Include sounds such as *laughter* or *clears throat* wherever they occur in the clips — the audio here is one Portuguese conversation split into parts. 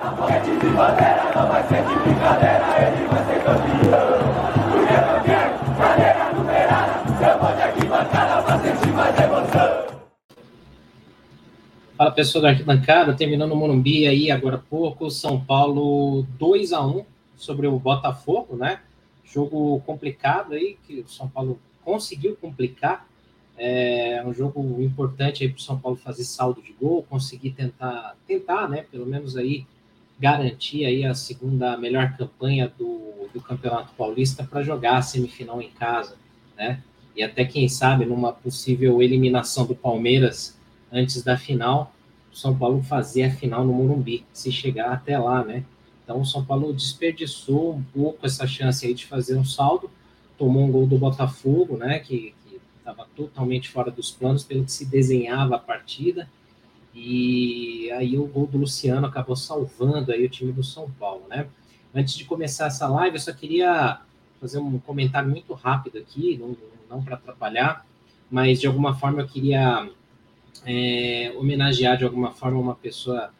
É de bandeira, não vai ser de brincadeira, ele vai ser campeão. Porque é campeão, cadeira numerada, eu vou de arquibancada pra sentir mais emoção. Fala pessoal da arquibancada, terminando o Morumbi aí agora há pouco, São Paulo 2 a 1 sobre o Botafogo, né? Jogo complicado aí, que o São Paulo conseguiu complicar. É um jogo importante aí para o São Paulo fazer saldo de gol, conseguir tentar, tentar, né? Pelo menos aí garantir aí a segunda melhor campanha do, do Campeonato Paulista para jogar a semifinal em casa, né? E até quem sabe numa possível eliminação do Palmeiras antes da final, o São Paulo fazer a final no Morumbi, se chegar até lá, né? Então o São Paulo desperdiçou um pouco essa chance aí de fazer um saldo, tomou um gol do Botafogo, né? Que estava totalmente fora dos planos pelo que se desenhava a partida. E aí o gol do Luciano acabou salvando aí o time do São Paulo, né? Antes de começar essa live, eu só queria fazer um comentário muito rápido aqui, não, não para atrapalhar, mas de alguma forma eu queria é, homenagear de alguma forma uma pessoa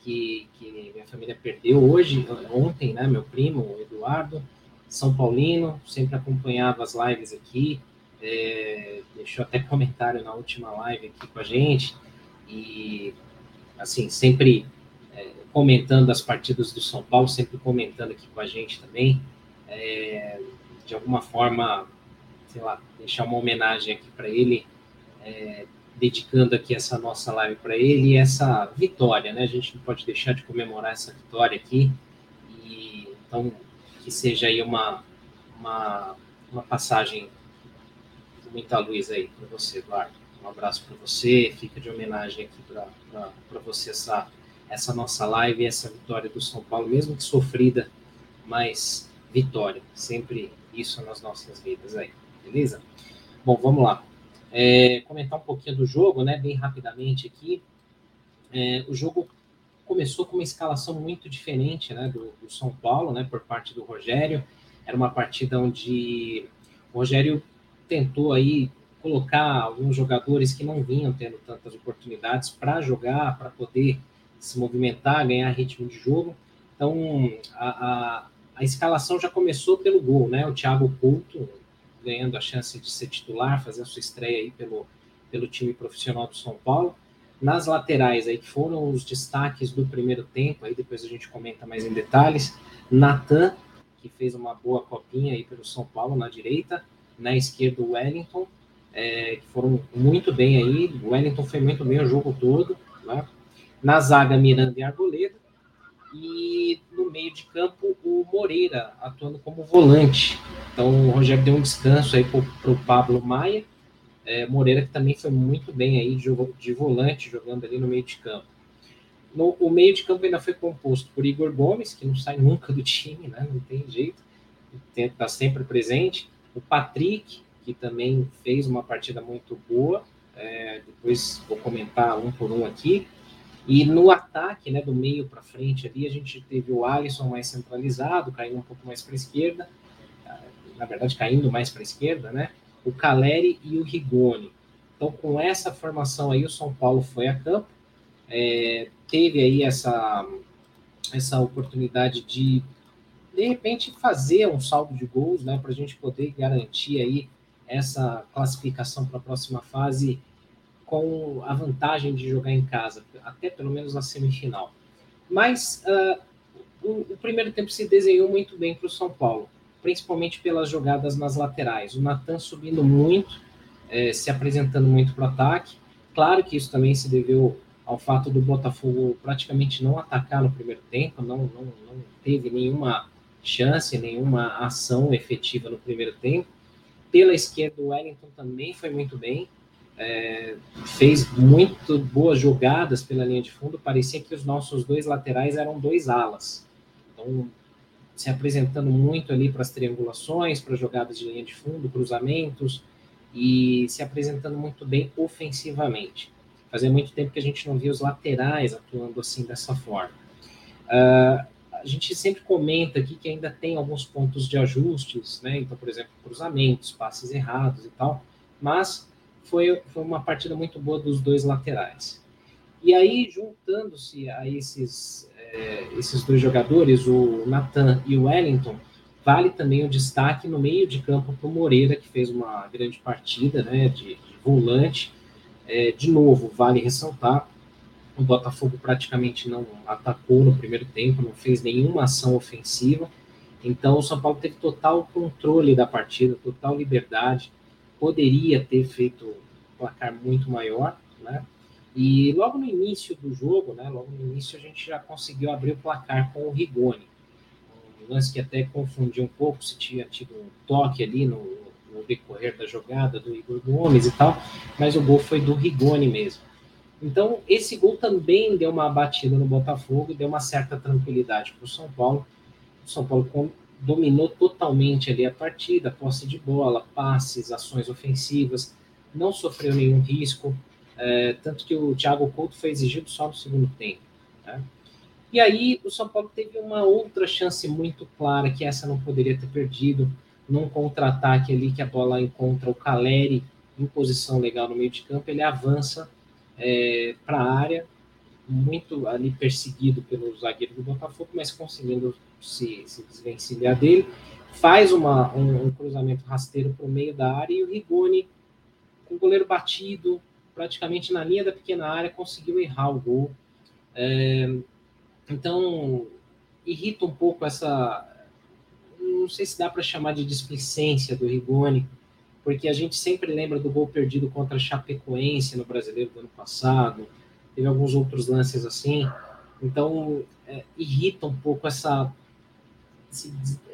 que, que minha família perdeu hoje, ontem, né? Meu primo, Eduardo, São Paulino, sempre acompanhava as lives aqui, é, deixou até comentário na última live aqui com a gente, e assim, sempre é, comentando as partidas do São Paulo, sempre comentando aqui com a gente também, é, de alguma forma, sei lá, deixar uma homenagem aqui para ele, é, dedicando aqui essa nossa live para ele e essa vitória, né? A gente não pode deixar de comemorar essa vitória aqui e então que seja aí uma uma, uma passagem muita luz aí para você, Eduardo. Um abraço para você, fica de homenagem aqui para você essa essa nossa live, essa vitória do São Paulo, mesmo que sofrida, mas vitória, sempre isso nas nossas vidas aí, beleza? Bom, vamos lá é, comentar um pouquinho do jogo, né, bem rapidamente aqui. É, o jogo começou com uma escalação muito diferente, né, do, do, São Paulo, né, por parte do Rogério. Era uma partida onde o Rogério tentou aí colocar alguns jogadores que não vinham tendo tantas oportunidades para jogar, para poder se movimentar, ganhar ritmo de jogo. Então, a, a, a escalação já começou pelo gol, né? O Thiago Couto, ganhando a chance de ser titular, fazer a sua estreia aí pelo, pelo time profissional do São Paulo. Nas laterais aí, que foram os destaques do primeiro tempo, aí depois a gente comenta mais em detalhes. Natan, que fez uma boa copinha aí pelo São Paulo na direita. Na esquerda, o Wellington, é, que foram muito bem aí. O Wellington foi muito bem o jogo todo. Né? Na zaga, Miranda e Arboleda e no meio de campo o Moreira atuando como volante. Então o Rogério deu um descanso aí para o Pablo Maia. É, Moreira que também foi muito bem aí de, de volante, jogando ali no meio de campo. No, o meio de campo ainda foi composto por Igor Gomes, que não sai nunca do time, né? não tem jeito, está sempre presente. O Patrick, que também fez uma partida muito boa, é, depois vou comentar um por um aqui. E no ataque, né, do meio para frente ali, a gente teve o Alisson mais centralizado, caindo um pouco mais para a esquerda, ah, na verdade caindo mais para a esquerda, né? O Caleri e o Rigoni. Então, com essa formação aí, o São Paulo foi a campo, é, teve aí essa, essa oportunidade de, de repente, fazer um saldo de gols, né, para a gente poder garantir aí essa classificação para a próxima fase com a vantagem de jogar em casa, até pelo menos na semifinal. Mas uh, o, o, primeiro tempo se desenhou muito bem para o São Paulo, principalmente pelas jogadas nas laterais. O Natan subindo muito, eh, se apresentando muito para o ataque. Claro que isso também se deveu ao fato do Botafogo praticamente não atacar no primeiro tempo, não, não, não teve nenhuma chance, nenhuma ação efetiva no primeiro tempo. Pela esquerda, o Wellington também foi muito bem, é, fez muito boas jogadas pela linha de fundo, parecia que os nossos dois laterais eram dois alas. Então, se apresentando muito ali para as triangulações, para jogadas de linha de fundo, cruzamentos, e se apresentando muito bem ofensivamente. Fazia muito tempo que a gente não via os laterais atuando assim dessa forma. Uh, a gente sempre comenta aqui que ainda tem alguns pontos de ajustes, né? Então, por exemplo, cruzamentos, passes errados e tal, mas foi, foi uma partida muito boa dos dois laterais. E aí, juntando-se a esses, é, esses dois jogadores, o Nathan e o Wellington, vale também o destaque no meio de campo para o Moreira, que fez uma grande partida né, de, de volante. É, de novo, vale ressaltar, o Botafogo praticamente não atacou no primeiro tempo, não fez nenhuma ação ofensiva. Então, o São Paulo teve total controle da partida, total liberdade. Poderia ter feito um placar muito maior, né? E logo no início do jogo, né? Logo no início a gente já conseguiu abrir o placar com o Rigoni. Um lance que até confundiu um pouco se tinha tido um toque ali no, no decorrer da jogada do Igor Gomes e tal, mas o gol foi do Rigoni mesmo. Então, esse gol também deu uma batida no Botafogo e deu uma certa tranquilidade para o São Paulo. O São Paulo dominou totalmente ali a partida, posse de bola, passes, ações ofensivas, não sofreu nenhum risco, é, tanto que o Thiago Couto foi exigido só no segundo tempo. Né? E aí o São Paulo teve uma outra chance muito clara, que essa não poderia ter perdido, num contra-ataque ali que a bola encontra o Caleri em posição legal no meio de campo, ele avança é, para a área, muito ali perseguido pelo zagueiro do Botafogo, mas conseguindo se, se desvencilhar dele, faz uma, um, um cruzamento rasteiro para o meio da área e o Rigoni, com o goleiro batido, praticamente na linha da pequena área, conseguiu errar o gol. É, então, irrita um pouco essa. Não sei se dá para chamar de displicência do Rigoni, porque a gente sempre lembra do gol perdido contra a Chapecoense no Brasileiro do ano passado, teve alguns outros lances assim. Então, é, irrita um pouco essa,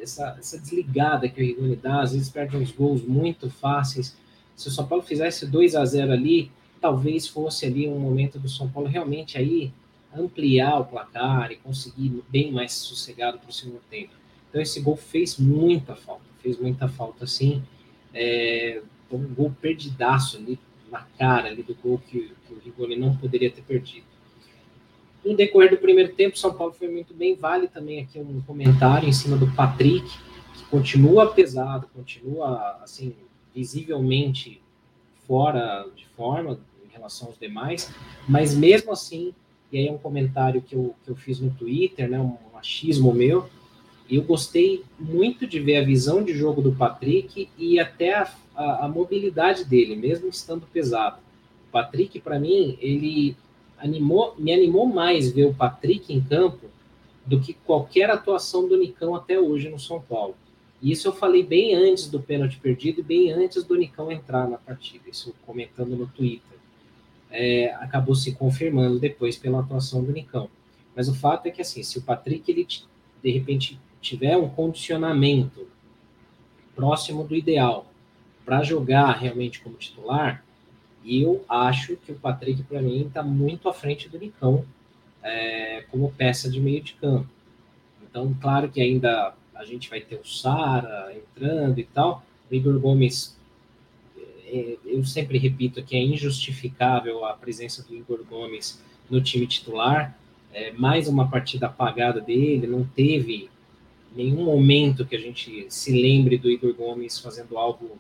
essa, essa desligada que o Rigoni dá. Às vezes perde uns gols muito fáceis. Se o São Paulo fizesse 2 a 0 ali, talvez fosse ali um momento do São Paulo realmente aí ampliar o placar e conseguir bem mais sossegado para o segundo tempo. Então esse gol fez muita falta, fez muita falta sim. É, um gol perdidaço ali na cara ali do gol que, que o Rigoni não poderia ter perdido. No decorrer do primeiro tempo, São Paulo foi muito bem. Vale também aqui um comentário em cima do Patrick, que continua pesado, continua assim visivelmente fora de forma em relação aos demais, mas mesmo assim, e aí é um comentário que eu, que eu fiz no Twitter, né, um achismo meu, eu gostei muito de ver a visão de jogo do Patrick e até a, a, a mobilidade dele, mesmo estando pesado. O Patrick, para mim, ele animou, me animou mais ver o Patrick em campo do que qualquer atuação do Nicão até hoje no São Paulo. E isso eu falei bem antes do pênalti perdido e bem antes do Nicão entrar na partida, isso comentando no Twitter. É, acabou se confirmando depois pela atuação do Nicão. Mas o fato é que, assim, se o Patrick, ele, de repente, tiver um condicionamento próximo do ideal para jogar realmente como titular, eu acho que o Patrick, para mim, está muito à frente do Nicão é, como peça de meio de campo. Então, claro que ainda a gente vai ter o Sara entrando e tal. O Igor Gomes, é, eu sempre repito que é injustificável a presença do Igor Gomes no time titular. É, mais uma partida apagada dele, não teve nenhum momento que a gente se lembre do Igor Gomes fazendo algo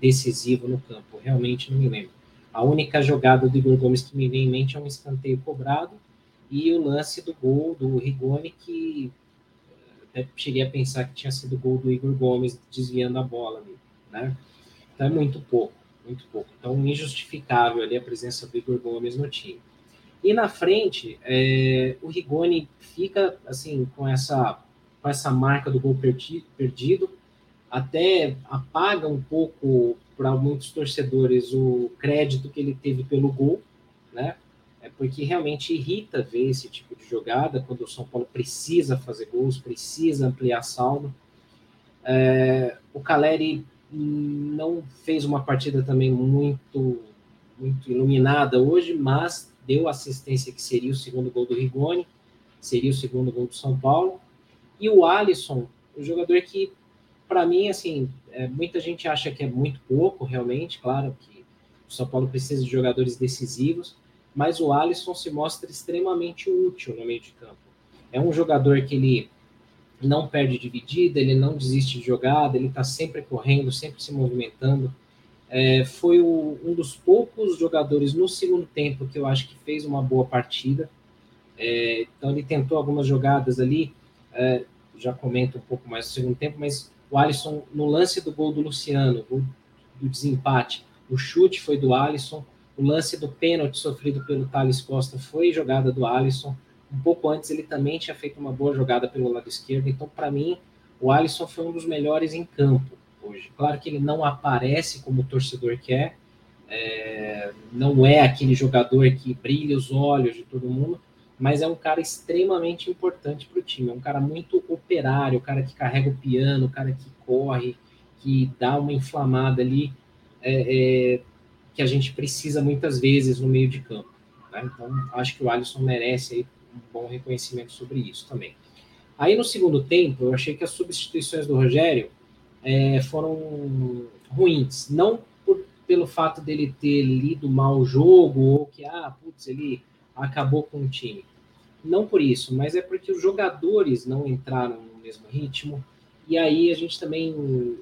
decisivo no campo. Realmente não me lembro. A única jogada do Igor Gomes que me vem em mente é um escanteio cobrado e o lance do gol do Rigoni, que até cheguei a pensar que tinha sido gol do Igor Gomes desviando a bola ali, né? Então é muito pouco, muito pouco. Então injustificável ali a presença do Igor Gomes no time. E na frente, é, o Rigoni fica assim com essa com essa marca do gol perdi, perdido, até apaga um pouco para muitos torcedores o crédito que ele teve pelo gol, né? é porque realmente irrita ver esse tipo de jogada quando o São Paulo precisa fazer gols, precisa ampliar saldo. É, o Caleri não fez uma partida também muito muito iluminada hoje, mas deu assistência que seria o segundo gol do Rigoni, seria o segundo gol do São Paulo. E o Alisson, um jogador que, para mim, assim, é, muita gente acha que é muito pouco, realmente, claro que o São Paulo precisa de jogadores decisivos, mas o Alisson se mostra extremamente útil no meio de campo. É um jogador que ele não perde dividida, ele não desiste de jogada, ele está sempre correndo, sempre se movimentando. É, foi o, um dos poucos jogadores no segundo tempo que eu acho que fez uma boa partida. É, então ele tentou algumas jogadas ali, é, já comento um pouco mais no segundo tempo, mas o Alisson, no lance do gol do Luciano, do, do desempate, o chute foi do Alisson, o lance do pênalti sofrido pelo Thales Costa foi jogada do Alisson. Um pouco antes ele também tinha feito uma boa jogada pelo lado esquerdo. Então, para mim, o Alisson foi um dos melhores em campo hoje. Claro que ele não aparece como o torcedor quer, é, não é aquele jogador que brilha os olhos de todo mundo, mas é um cara extremamente importante para o time. É um cara muito operário, o cara que carrega o piano, o cara que corre, que dá uma inflamada ali. É, é, que a gente precisa muitas vezes no meio de campo. Né? Então, acho que o Alisson merece aí um bom reconhecimento sobre isso também. Aí, no segundo tempo, eu achei que as substituições do Rogério é, foram ruins. Não por, pelo fato dele ter lido mal o jogo, ou que, ah, putz, ele acabou com o time. Não por isso, mas é porque os jogadores não entraram no mesmo ritmo. E aí a gente também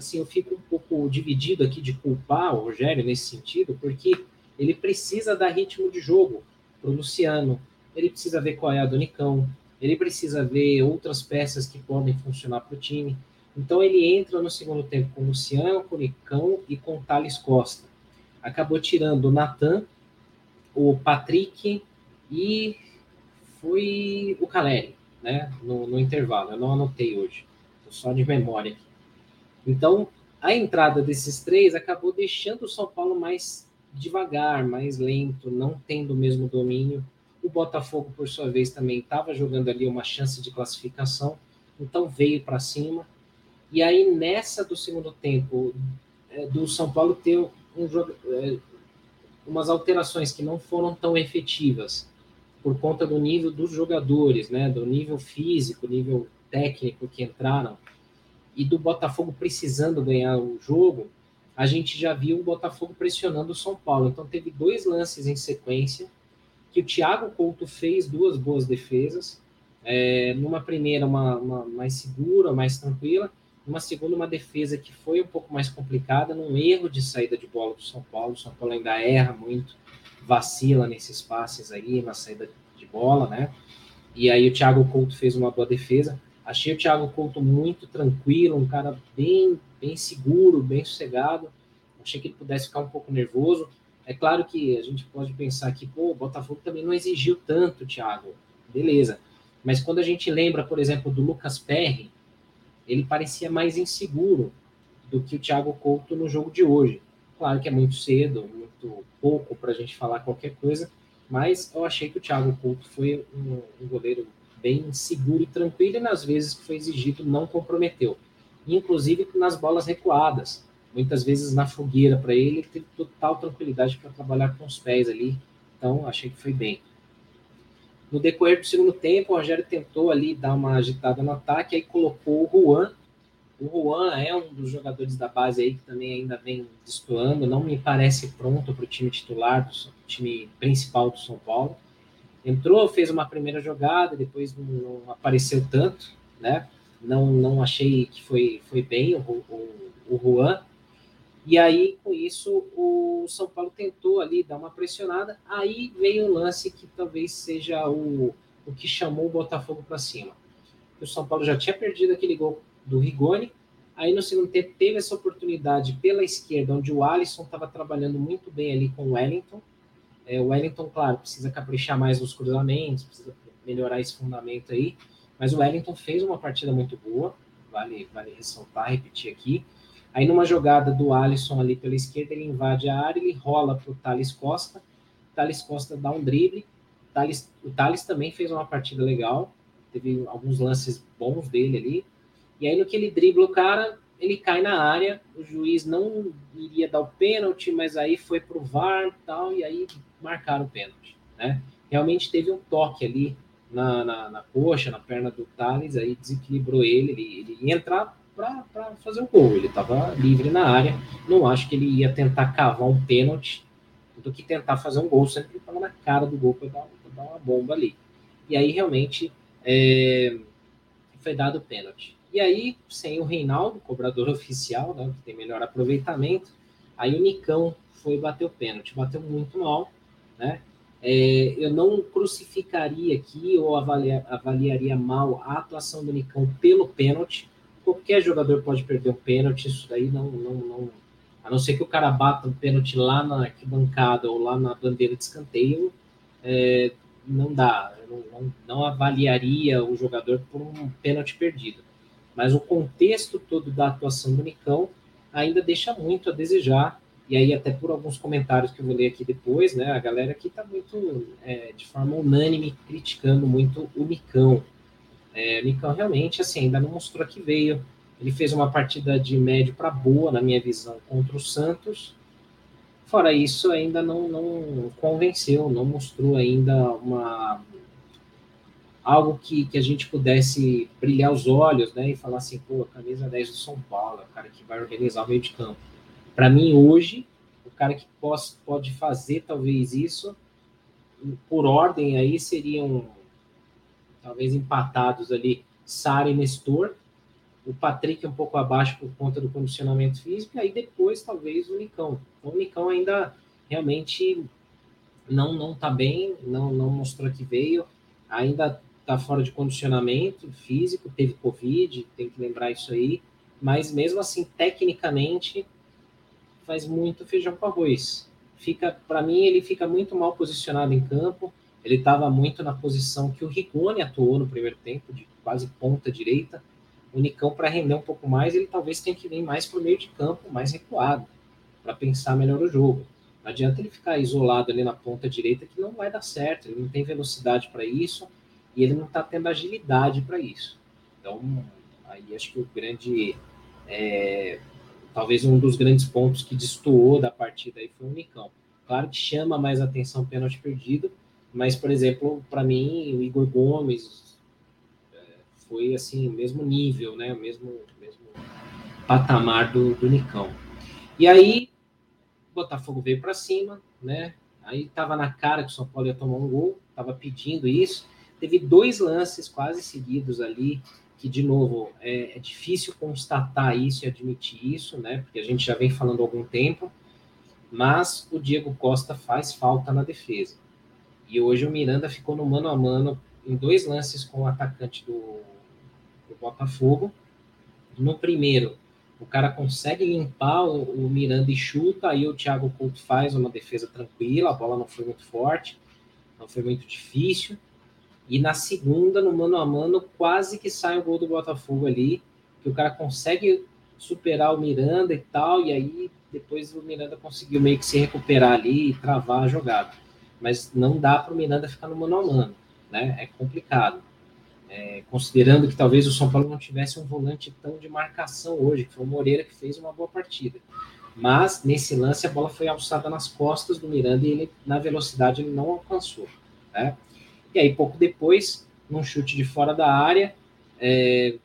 assim, eu fico um pouco dividido aqui de culpar o Rogério nesse sentido, porque ele precisa dar ritmo de jogo para o Luciano, ele precisa ver qual é a do Nicão, ele precisa ver outras peças que podem funcionar para o time. Então ele entra no segundo tempo com o Luciano, com o Nicão e com o Thales Costa. Acabou tirando o Natan, o Patrick e foi o Caleri, né? No, no intervalo. Eu não anotei hoje, tô só de memória aqui. Então, a entrada desses três acabou deixando o São Paulo mais devagar, mais lento, não tendo o mesmo domínio. O Botafogo, por sua vez, também estava jogando ali uma chance de classificação, então veio para cima. E aí, nessa do segundo tempo, é, do São Paulo ter um é, umas alterações que não foram tão efetivas, por conta do nível dos jogadores, né, do nível físico, nível técnico que entraram e do Botafogo precisando ganhar o jogo, a gente já viu o Botafogo pressionando o São Paulo. Então teve dois lances em sequência que o Thiago Couto fez duas boas defesas. É, numa primeira, uma, uma, mais segura, mais tranquila. Numa segunda, uma defesa que foi um pouco mais complicada, num erro de saída de bola do São Paulo. O São Paulo ainda erra muito, vacila nesses passes aí, na saída de bola, né? E aí o Thiago Couto fez uma boa defesa. Achei o Thiago Couto muito tranquilo, um cara bem, bem seguro, bem sossegado. Achei que ele pudesse ficar um pouco nervoso. É claro que a gente pode pensar que, pô, o Botafogo também não exigiu tanto, Thiago. Beleza. Mas quando a gente lembra, por exemplo, do Lucas Perry, ele parecia mais inseguro do que o Thiago Couto no jogo de hoje. Claro que é muito cedo, muito pouco para a gente falar qualquer coisa, mas eu achei que o Thiago Couto foi um, um goleiro bem seguro e tranquilo, e nas vezes que foi exigido não comprometeu. Inclusive nas bolas recuadas, muitas vezes na fogueira para ele, ele teve total tranquilidade para trabalhar com os pés ali, então achei que foi bem. No decorrer do segundo tempo, o Rogério tentou ali dar uma agitada no ataque, aí colocou o Juan. O Juan é um dos jogadores da base aí que também ainda vem destoando, não me parece pronto para o time titular, do time principal do São Paulo entrou, fez uma primeira jogada, depois não, não apareceu tanto, né? Não, não achei que foi, foi bem o, o, o Juan. E aí, com isso, o São Paulo tentou ali dar uma pressionada. Aí veio o lance que talvez seja o, o que chamou o Botafogo para cima. O São Paulo já tinha perdido aquele gol do Rigoni. Aí no segundo tempo teve essa oportunidade pela esquerda, onde o Alisson estava trabalhando muito bem ali com o Wellington. É, o Wellington, claro, precisa caprichar mais nos cruzamentos, precisa melhorar esse fundamento aí, mas o Wellington fez uma partida muito boa, vale, vale ressaltar, repetir aqui. Aí numa jogada do Alisson ali pela esquerda, ele invade a área, ele rola para o Thales Costa, Thales Costa dá um drible, Thales, o Thales também fez uma partida legal, teve alguns lances bons dele ali, e aí no que ele dribla o cara, ele cai na área, o juiz não iria dar o pênalti, mas aí foi pro VAR e tal, e aí marcaram o pênalti, né? Realmente teve um toque ali na, na, na coxa, na perna do Thales, aí desequilibrou ele, ele, ele ia entrar para fazer o gol, ele estava livre na área, não acho que ele ia tentar cavar um pênalti do que tentar fazer um gol, sempre estava na cara do gol para dar, dar, uma bomba ali. E aí realmente é, foi dado o pênalti. E aí, sem o Reinaldo, cobrador *laughs* oficial, né, que tem melhor aproveitamento, Aí o Nicão foi bater o pênalti, bateu muito mal, né? É, eu não crucificaria aqui ou avalia, avaliaria mal a atuação do Nicão pelo pênalti. Qualquer jogador pode perder um pênalti, isso daí não, não, não. A não ser que o cara bata um pênalti lá na arquibancada ou lá na bandeira de escanteio, é, não dá. Eu não, não, não avaliaria o jogador por um pênalti perdido. Mas o contexto todo da atuação do Nicão ainda deixa muito a desejar e aí até por alguns comentários que eu vou ler aqui depois, né, a galera aqui está muito, é, de forma unânime, criticando muito o Nicão. É, o Nicão realmente, assim, ainda não mostrou que veio. Ele fez uma partida de médio para boa, na minha visão, contra o Santos. Fora isso, ainda não, não convenceu, não mostrou ainda uma algo que, que a gente pudesse brilhar os olhos, né, e falar assim, pô, a camisa 10 do São Paulo, o cara que vai organizar o meio de campo. Para mim, hoje, o cara que pode, pode fazer talvez isso, por ordem aí, seriam talvez empatados ali Sara e Nestor, o Patrick um pouco abaixo por conta do condicionamento físico, e aí depois talvez o Nicão. O Nicão ainda realmente não não está bem, não, não mostrou que veio, ainda está fora de condicionamento físico, teve Covid, tem que lembrar isso aí, mas mesmo assim, tecnicamente, faz muito feijão com arroz. Fica, para mim, ele fica muito mal posicionado em campo. Ele estava muito na posição que o Rigoni atuou no primeiro tempo, de quase ponta direita. O Nicão, para render um pouco mais, ele talvez tenha que vir mais para o meio de campo, mais recuado, para pensar melhor o jogo. Não adianta ele ficar isolado ali na ponta direita, que não vai dar certo. Ele não tem velocidade para isso e ele não está tendo agilidade para isso. Então, aí acho que o grande é, talvez um dos grandes pontos que destoou da partida aí foi o Nicão. Claro que chama mais atenção o pênalti perdido, mas, por exemplo, para mim, o Igor Gomes é, foi assim, mesmo nível, né? Mesmo, mesmo patamar do, do Nicão. E aí, o Botafogo veio para cima, né? Aí estava na cara que o São Paulo ia tomar um gol, estava pedindo isso. Teve dois lances quase seguidos ali que, de novo, é, é, difícil constatar isso e admitir isso, né? Porque a gente já vem falando há algum tempo, mas o Diego Costa faz falta na defesa. E hoje o Miranda ficou no mano a mano em dois lances com o atacante do, do Botafogo. No primeiro, o cara consegue limpar o, o, Miranda e chuta, aí o Thiago Couto faz uma defesa tranquila, a bola não foi muito forte, não foi muito difícil. E na segunda, no mano a mano, quase que sai o gol do Botafogo ali, que o cara consegue superar o Miranda e tal, e aí depois o Miranda conseguiu meio que se recuperar ali e travar a jogada. Mas não dá para o Miranda ficar no mano a mano, né? É complicado. É, considerando que talvez o São Paulo não tivesse um volante tão de marcação hoje, que foi o Moreira que fez uma boa partida. Mas nesse lance a bola foi alçada nas costas do Miranda e ele, na velocidade, ele não alcançou. Né? E aí, pouco depois, num chute de fora da área, é,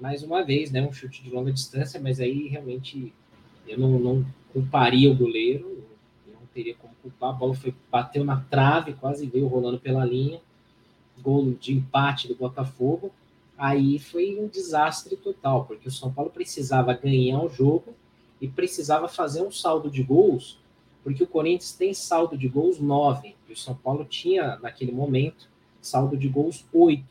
mais uma vez, né, um chute de longa distância, mas aí realmente eu não, não culparia o goleiro, não teria como culpar. A bola foi, bateu na trave, quase veio rolando pela linha. Gol de empate do Botafogo. Aí foi um desastre total, porque o São Paulo precisava ganhar o jogo e precisava fazer um saldo de gols porque o Corinthians tem saldo de gols 9, e o São Paulo tinha, naquele momento, saldo de gols 8.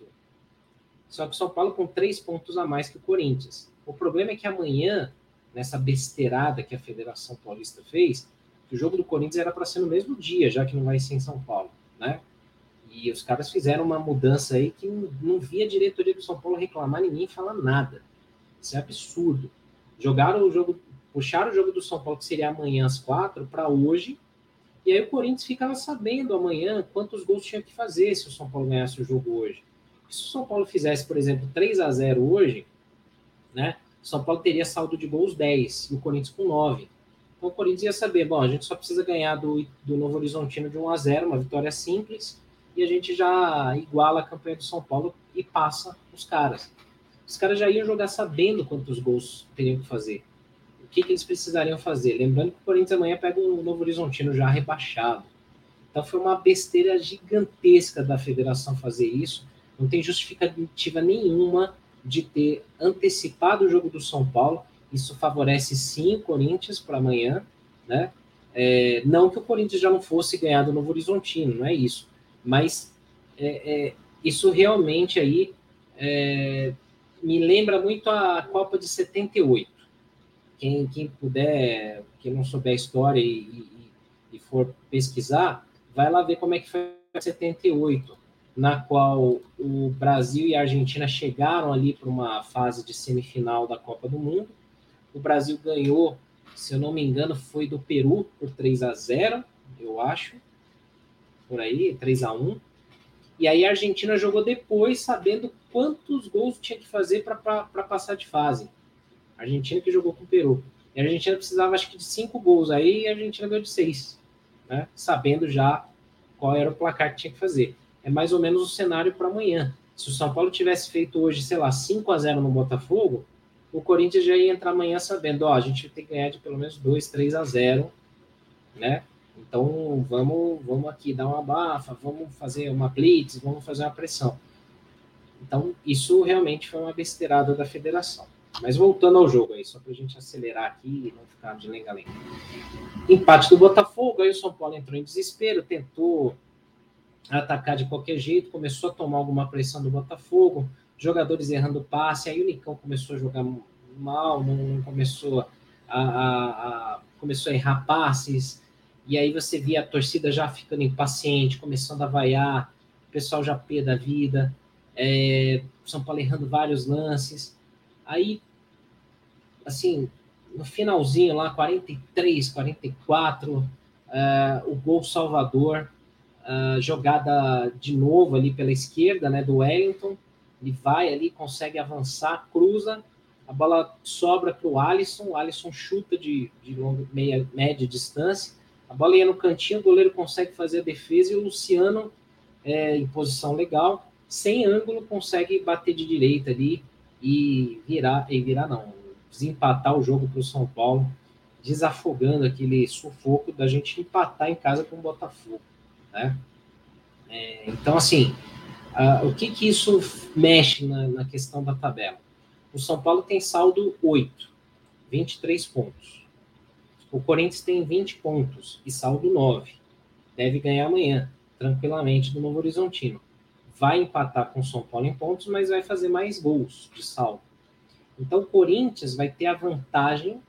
Só que o São Paulo com três pontos a mais que o Corinthians. O problema é que amanhã, nessa besteirada que a Federação Paulista fez, o jogo do Corinthians era para ser no mesmo dia, já que não vai ser em São Paulo, né? E os caras fizeram uma mudança aí que não via a diretoria do São Paulo reclamar, ninguém fala nada. Isso é absurdo. Jogaram o jogo puxaram o jogo do São Paulo, que seria amanhã às quatro, para hoje. E aí o Corinthians ficava sabendo amanhã quantos gols tinha que fazer se o São Paulo ganhasse o jogo hoje. Se o São Paulo fizesse, por exemplo, 3 a 0 hoje, né? O São Paulo teria saldo de gols 10 e o Corinthians com 9. Então o Corinthians ia saber, bom, a gente só precisa ganhar do, do Novo Horizontino de 1 a 0, uma vitória simples, e a gente já iguala a campanha do São Paulo e passa os caras. Os caras já iam jogar sabendo quantos gols teriam que fazer que, que eles precisariam fazer? Lembrando que o Corinthians amanhã pega um Novo Horizontino já rebaixado. Então foi uma besteira gigantesca da federação fazer isso. Não tem justificativa nenhuma de ter antecipado o jogo do São Paulo. Isso favorece sim o Corinthians para amanhã, né? É, não que o Corinthians já não fosse ganhar do Novo Horizontino, não é isso. Mas é, é, isso realmente aí é, me lembra muito a Copa de 78. Quem, quem puder, quem não souber a história e, e, e for pesquisar, vai lá ver como é que foi 78, na qual o Brasil e a Argentina chegaram ali para uma fase de semifinal da Copa do Mundo. O Brasil ganhou, se eu não me engano, foi do Peru por 3 a 0, eu acho. Por aí, 3 a 1. E aí a Argentina jogou depois, sabendo quantos gols tinha que fazer para passar de fase. Argentina que jogou com o Peru. E a Argentina precisava, acho que, de cinco gols. Aí a Argentina ganhou de seis, né? sabendo já qual era o placar que tinha que fazer. É mais ou menos o cenário para amanhã. Se o São Paulo tivesse feito hoje, sei lá, 5 a 0 no Botafogo, o Corinthians já ia entrar amanhã sabendo, ó, a gente tem que ganhar de pelo menos 2, 3 a 0, né? Então vamos, vamos aqui dar uma bafa, vamos fazer uma blitz, vamos fazer uma pressão. Então isso realmente foi uma besteirada da federação. Mas voltando ao jogo aí, só para a gente acelerar aqui e não ficar de lenga-lenga. Empate do Botafogo, aí o São Paulo entrou em desespero, tentou atacar de qualquer jeito, começou a tomar alguma pressão do Botafogo, jogadores errando passe, aí o Nicão começou a jogar mal, não começou a, a, a, começou a errar passes, e aí você via a torcida já ficando impaciente, começando a vaiar, o pessoal já pé da vida, é, São Paulo errando vários lances, aí, assim, no finalzinho lá, 43, 44, uh, o gol salvador, uh, jogada de novo ali pela esquerda, né, do Wellington, ele vai ali, consegue avançar, cruza, a bola sobra para o Alisson, o Alisson chuta de, de longa, meia, média distância, a bola ia no cantinho, o goleiro consegue fazer a defesa e o Luciano, é, em posição legal, sem ângulo, consegue bater de direita ali e virar, e virar não, desempatar o jogo para o São Paulo, desafogando aquele sufoco da gente empatar em casa com o Botafogo. Né? É, então, assim, uh, o que, que isso mexe na, na questão da tabela? O São Paulo tem saldo 8, 23 pontos. O Corinthians tem 20 pontos e saldo 9. Deve ganhar amanhã, tranquilamente, do Novo Horizontino. Vai empatar com o São Paulo em pontos, mas vai fazer mais gols de saldo. Então, o Corinthians vai ter a vantagem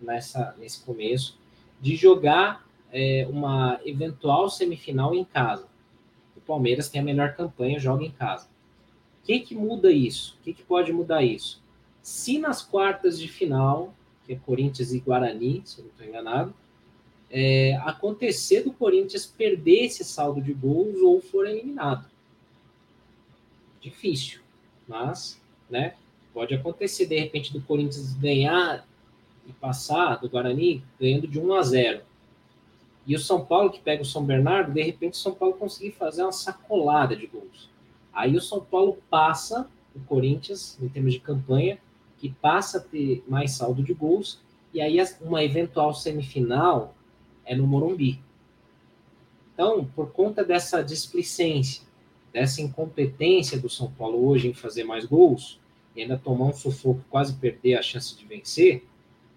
nessa, nesse começo de jogar é, uma eventual semifinal em casa. O Palmeiras tem a melhor campanha, joga em casa. O que, que muda isso? O que, que pode mudar isso? Se nas quartas de final, que é Corinthians e Guarani, se eu não estou enganado, é, acontecer do Corinthians perder esse saldo de gols ou for eliminado. Difícil, mas, né? Pode acontecer, de repente, do Corinthians ganhar e passar do Guarani ganhando de 1 a 0. E o São Paulo, que pega o São Bernardo, de repente o São Paulo conseguir fazer uma sacolada de gols. Aí o São Paulo passa o Corinthians, em termos de campanha, que passa a ter mais saldo de gols, e aí uma eventual semifinal é no Morumbi. Então, por conta dessa displicência, dessa incompetência do São Paulo hoje em fazer mais gols, e ainda tomar um sufoco, quase perder a chance de vencer,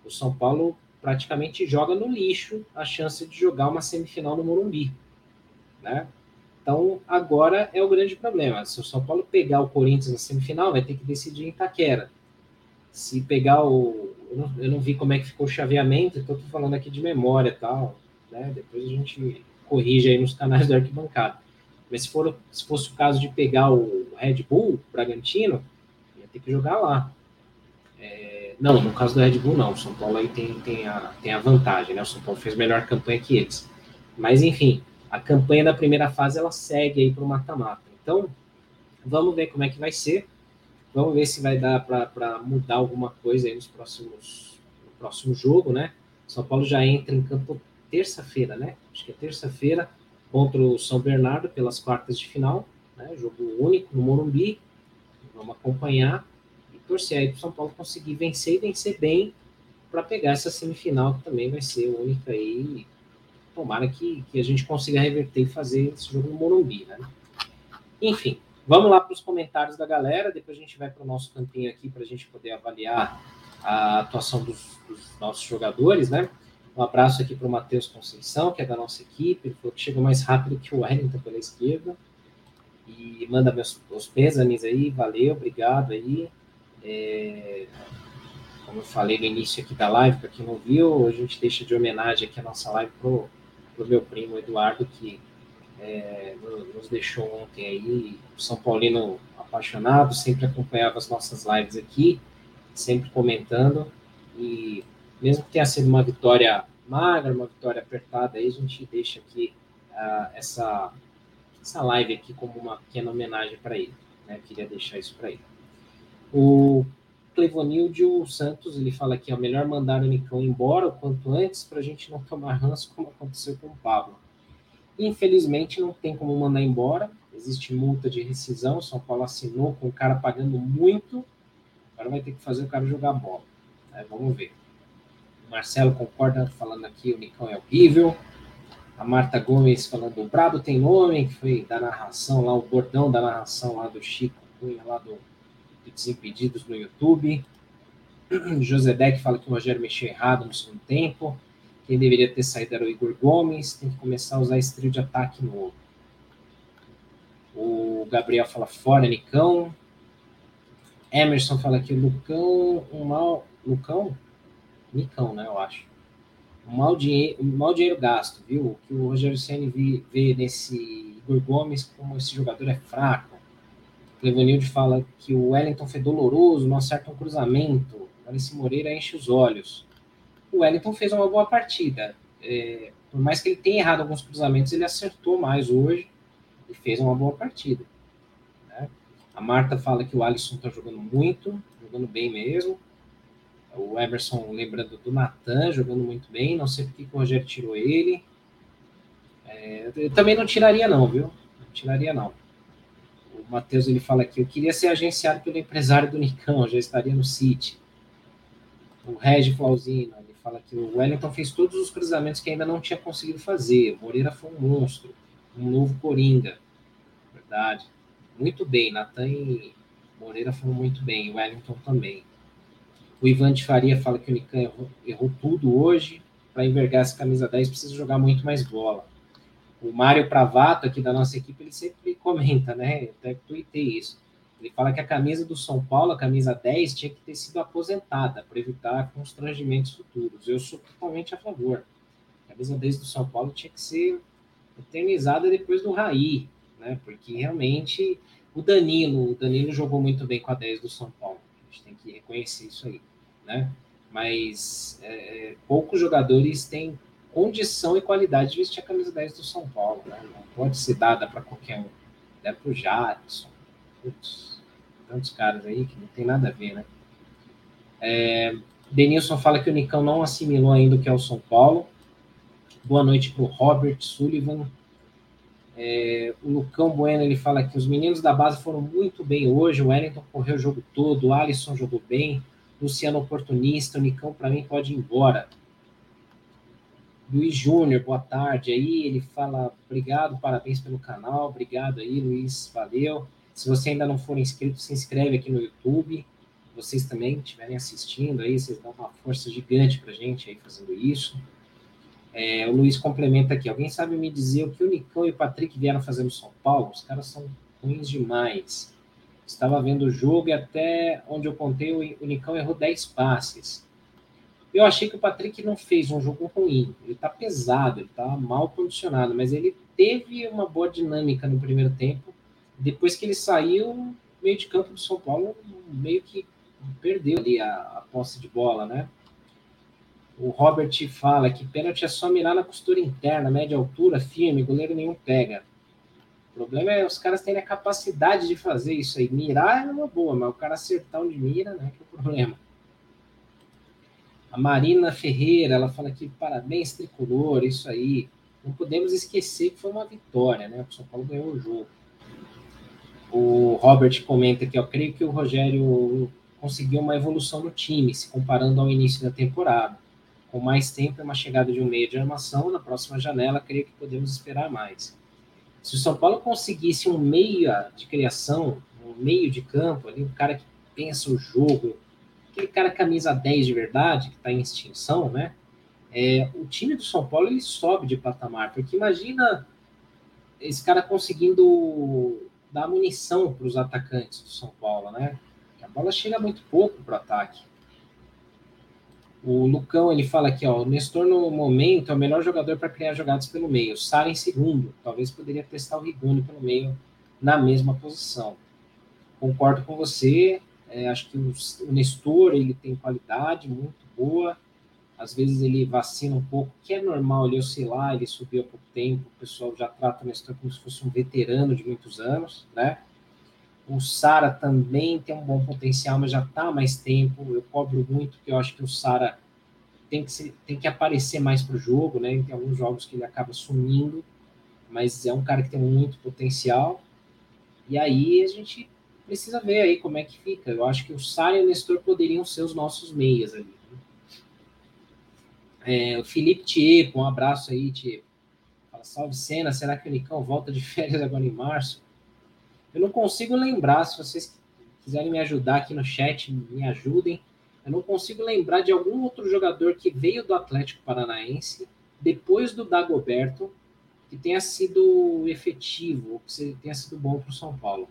o São Paulo praticamente joga no lixo a chance de jogar uma semifinal no Morumbi, né? Então, agora é o grande problema. Se o São Paulo pegar o Corinthians na semifinal, vai ter que decidir em Itaquera. Se pegar o. Eu não, eu não vi como é que ficou o chaveamento, então estou falando aqui de memória e tal. Né? Depois a gente corrige aí nos canais do arquibancada. Mas se, for, se fosse o caso de pegar o Red Bull, Bragantino, ter que jogar lá. É, não, no caso do Red Bull, não. O São Paulo aí tem, tem, a, tem a vantagem, né? O São Paulo fez melhor campanha que eles. Mas, enfim, a campanha da primeira fase ela segue aí para o mata-mata. Então, vamos ver como é que vai ser. Vamos ver se vai dar para mudar alguma coisa aí nos próximos, no próximo jogo, né? São Paulo já entra em campo terça-feira, né? Acho que é terça-feira contra o São Bernardo pelas quartas de final, né? Jogo único no Morumbi. Vamos acompanhar e torcer aí para o São Paulo conseguir vencer e vencer bem para pegar essa semifinal, que também vai ser única aí. Tomara que, que a gente consiga reverter e fazer esse jogo no Morumbi, né? Enfim, vamos lá para os comentários da galera. Depois a gente vai para o nosso campinho aqui para a gente poder avaliar a atuação dos, dos, nossos jogadores, né? Um abraço aqui para o Matheus Conceição, que é da nossa equipe. Ele falou que chegou mais rápido que o Wellington pela esquerda. E manda meus os pêsames aí, valeu, obrigado aí. É, como eu falei no início aqui da live, para quem não viu, a gente deixa de homenagem aqui a nossa live pro, pro meu primo Eduardo, que é, nos deixou ontem aí, São Paulino apaixonado, sempre acompanhava as nossas lives aqui, sempre comentando, e mesmo que tenha sido uma vitória magra, uma vitória apertada, aí a gente deixa aqui uh, essa, essa live aqui como uma pequena homenagem para ele. Né? Queria deixar isso para ele. O Clevonildio Santos, ele fala que é melhor mandar o Nicão embora o quanto antes para a gente não tomar ranço como aconteceu com o Pablo. Infelizmente não tem como mandar embora, existe multa de rescisão, São Paulo assinou com o cara pagando muito, agora vai ter que fazer o cara jogar bola. Né? Vamos ver. Marcelo concorda, falando aqui, o Nicão é horrível. A Marta Gomes falando, o Brabo tem nome, que foi da narração lá, o bordão da narração lá do Chico Cunha, lá do, do Desimpedidos no YouTube. *clears throat* José Deck fala que o Rogério mexeu errado no segundo tempo. Quem deveria ter saído era o Igor Gomes, tem que começar a usar esse trio de ataque novo. O Gabriel fala fora, Nicão. Emerson fala que o Lucão, um mal. Lucão? Micão, né? Eu acho. Um mau, dinheiro, mau dinheiro gasto, viu? O que o Rogério Senna vê nesse Igor Gomes como esse jogador é fraco. O Clevanilde fala que o Wellington foi doloroso, não acerta um cruzamento. Alice Moreira enche os olhos. O Wellington fez uma boa partida. É, por mais que ele tenha errado alguns cruzamentos, ele acertou mais hoje e fez uma boa partida. Né? A Marta fala que o Alisson está jogando muito, jogando bem mesmo. O Emerson lembrando do Natan, jogando muito bem. Não sei por que o Rogério tirou ele. É, eu também não tiraria, não, viu? Não tiraria, não. O Matheus ele fala aqui: eu queria ser agenciado pelo empresário do Nicão, já estaria no City. O Regi Flauzino ele fala que o Wellington fez todos os cruzamentos que ainda não tinha conseguido fazer. O Moreira foi um monstro, um novo Coringa. Verdade. Muito bem, Natan e Moreira foram muito bem, o Wellington também. O Ivan de Faria fala que o Nican errou, errou tudo hoje. Para envergar essa camisa 10, precisa jogar muito mais bola. O Mário Pravato, aqui da nossa equipe, ele sempre comenta, né? Eu até tuitei isso. Ele fala que a camisa do São Paulo, a camisa 10, tinha que ter sido aposentada para evitar constrangimentos futuros. Eu sou totalmente a favor. A camisa 10 do São Paulo tinha que ser eternizada depois do Raí, né? Porque realmente o Danilo, o Danilo jogou muito bem com a 10 do São Paulo. Gente tem que reconhecer isso aí né? Mas é, é, poucos jogadores têm condição e qualidade de vestir a camisa 10 do São Paulo, né? Não pode ser dada para qualquer um. É para o Jadson, putz, tantos caras aí que não tem nada a ver, né? É, Denilson fala que o Nicão não assimilou ainda o que é o São Paulo. Boa noite para o Robert Sullivan. É, o Lucão Bueno ele fala que os meninos da base foram muito bem hoje. O Wellington correu o jogo todo, o Alisson jogou bem. Luciano oportunista, o Nicão para mim pode ir embora. Luiz Júnior, boa tarde aí. Ele fala: obrigado, parabéns pelo canal. Obrigado aí, Luiz, valeu. Se você ainda não for inscrito, se inscreve aqui no YouTube. Vocês também estiverem assistindo aí, vocês dão uma força gigante para gente aí fazendo isso. É, o Luiz complementa aqui: alguém sabe me dizer o que o Nicão e o Patrick vieram fazer no São Paulo? Os caras são ruins demais. Estava vendo o jogo e até onde eu contei, o Nicão errou 10 passes. Eu achei que o Patrick não fez um jogo ruim. Ele está pesado, ele está mal condicionado, mas ele teve uma boa dinâmica no primeiro tempo. Depois que ele saiu, meio de campo do São Paulo meio que perdeu ali a, a posse de bola, né? O Robert fala que pênalti é só mirar na costura interna, média altura, firme, goleiro nenhum pega. O problema é os caras terem a capacidade de fazer isso aí. Mirar é uma boa, mas o cara acertar onde mira, né? Que é o problema. A Marina Ferreira, ela fala aqui, parabéns, tricolor, isso aí. Não podemos esquecer que foi uma vitória, né? O São Paulo ganhou o jogo. O Robert comenta que eu creio que o Rogério conseguiu uma evolução no time, se comparando ao início da temporada. Com mais tempo e uma chegada de um meio de armação, na próxima janela, creio que podemos esperar mais. Se o São Paulo conseguisse um meio de criação, um meio de campo, ali, um cara que pensa o jogo, aquele cara camisa 10 de verdade, que está em extinção, né? é, o time do São Paulo ele sobe de patamar, porque imagina esse cara conseguindo dar munição para os atacantes do São Paulo, né? A bola chega muito pouco para o ataque. O Lucão ele fala aqui, ó, o Nestor no momento é o melhor jogador para criar jogadas pelo meio. Sara em segundo, talvez poderia testar o Rigoni pelo meio na mesma posição. Concordo com você. É, acho que o, Nestor ele tem qualidade muito boa às vezes ele vacina um pouco, que é normal ele oscilar, ele subir há pouco tempo, o pessoal já trata o Nestor como se fosse um veterano de muitos anos, né? O Sara também tem um bom potencial, mas já está há mais tempo. Eu cobro muito, porque eu acho que o Sara tem que, tem que aparecer mais para o jogo, né? Tem alguns jogos que ele acaba sumindo, mas é um cara que tem muito potencial. E aí a gente precisa ver aí como é que fica. Eu acho que o Sara e o Nestor poderiam ser os nossos meias ali. É, o Felipe Tiepo, um abraço aí, Tiepo. Fala, salve cena, será que o Nicão volta de férias agora em março? Eu não consigo lembrar, se vocês quiserem me ajudar aqui no chat, me ajudem. Eu não consigo lembrar de algum outro jogador que veio do Atlético Paranaense depois do Dagoberto que tenha sido efetivo, que tenha sido bom para o São Paulo.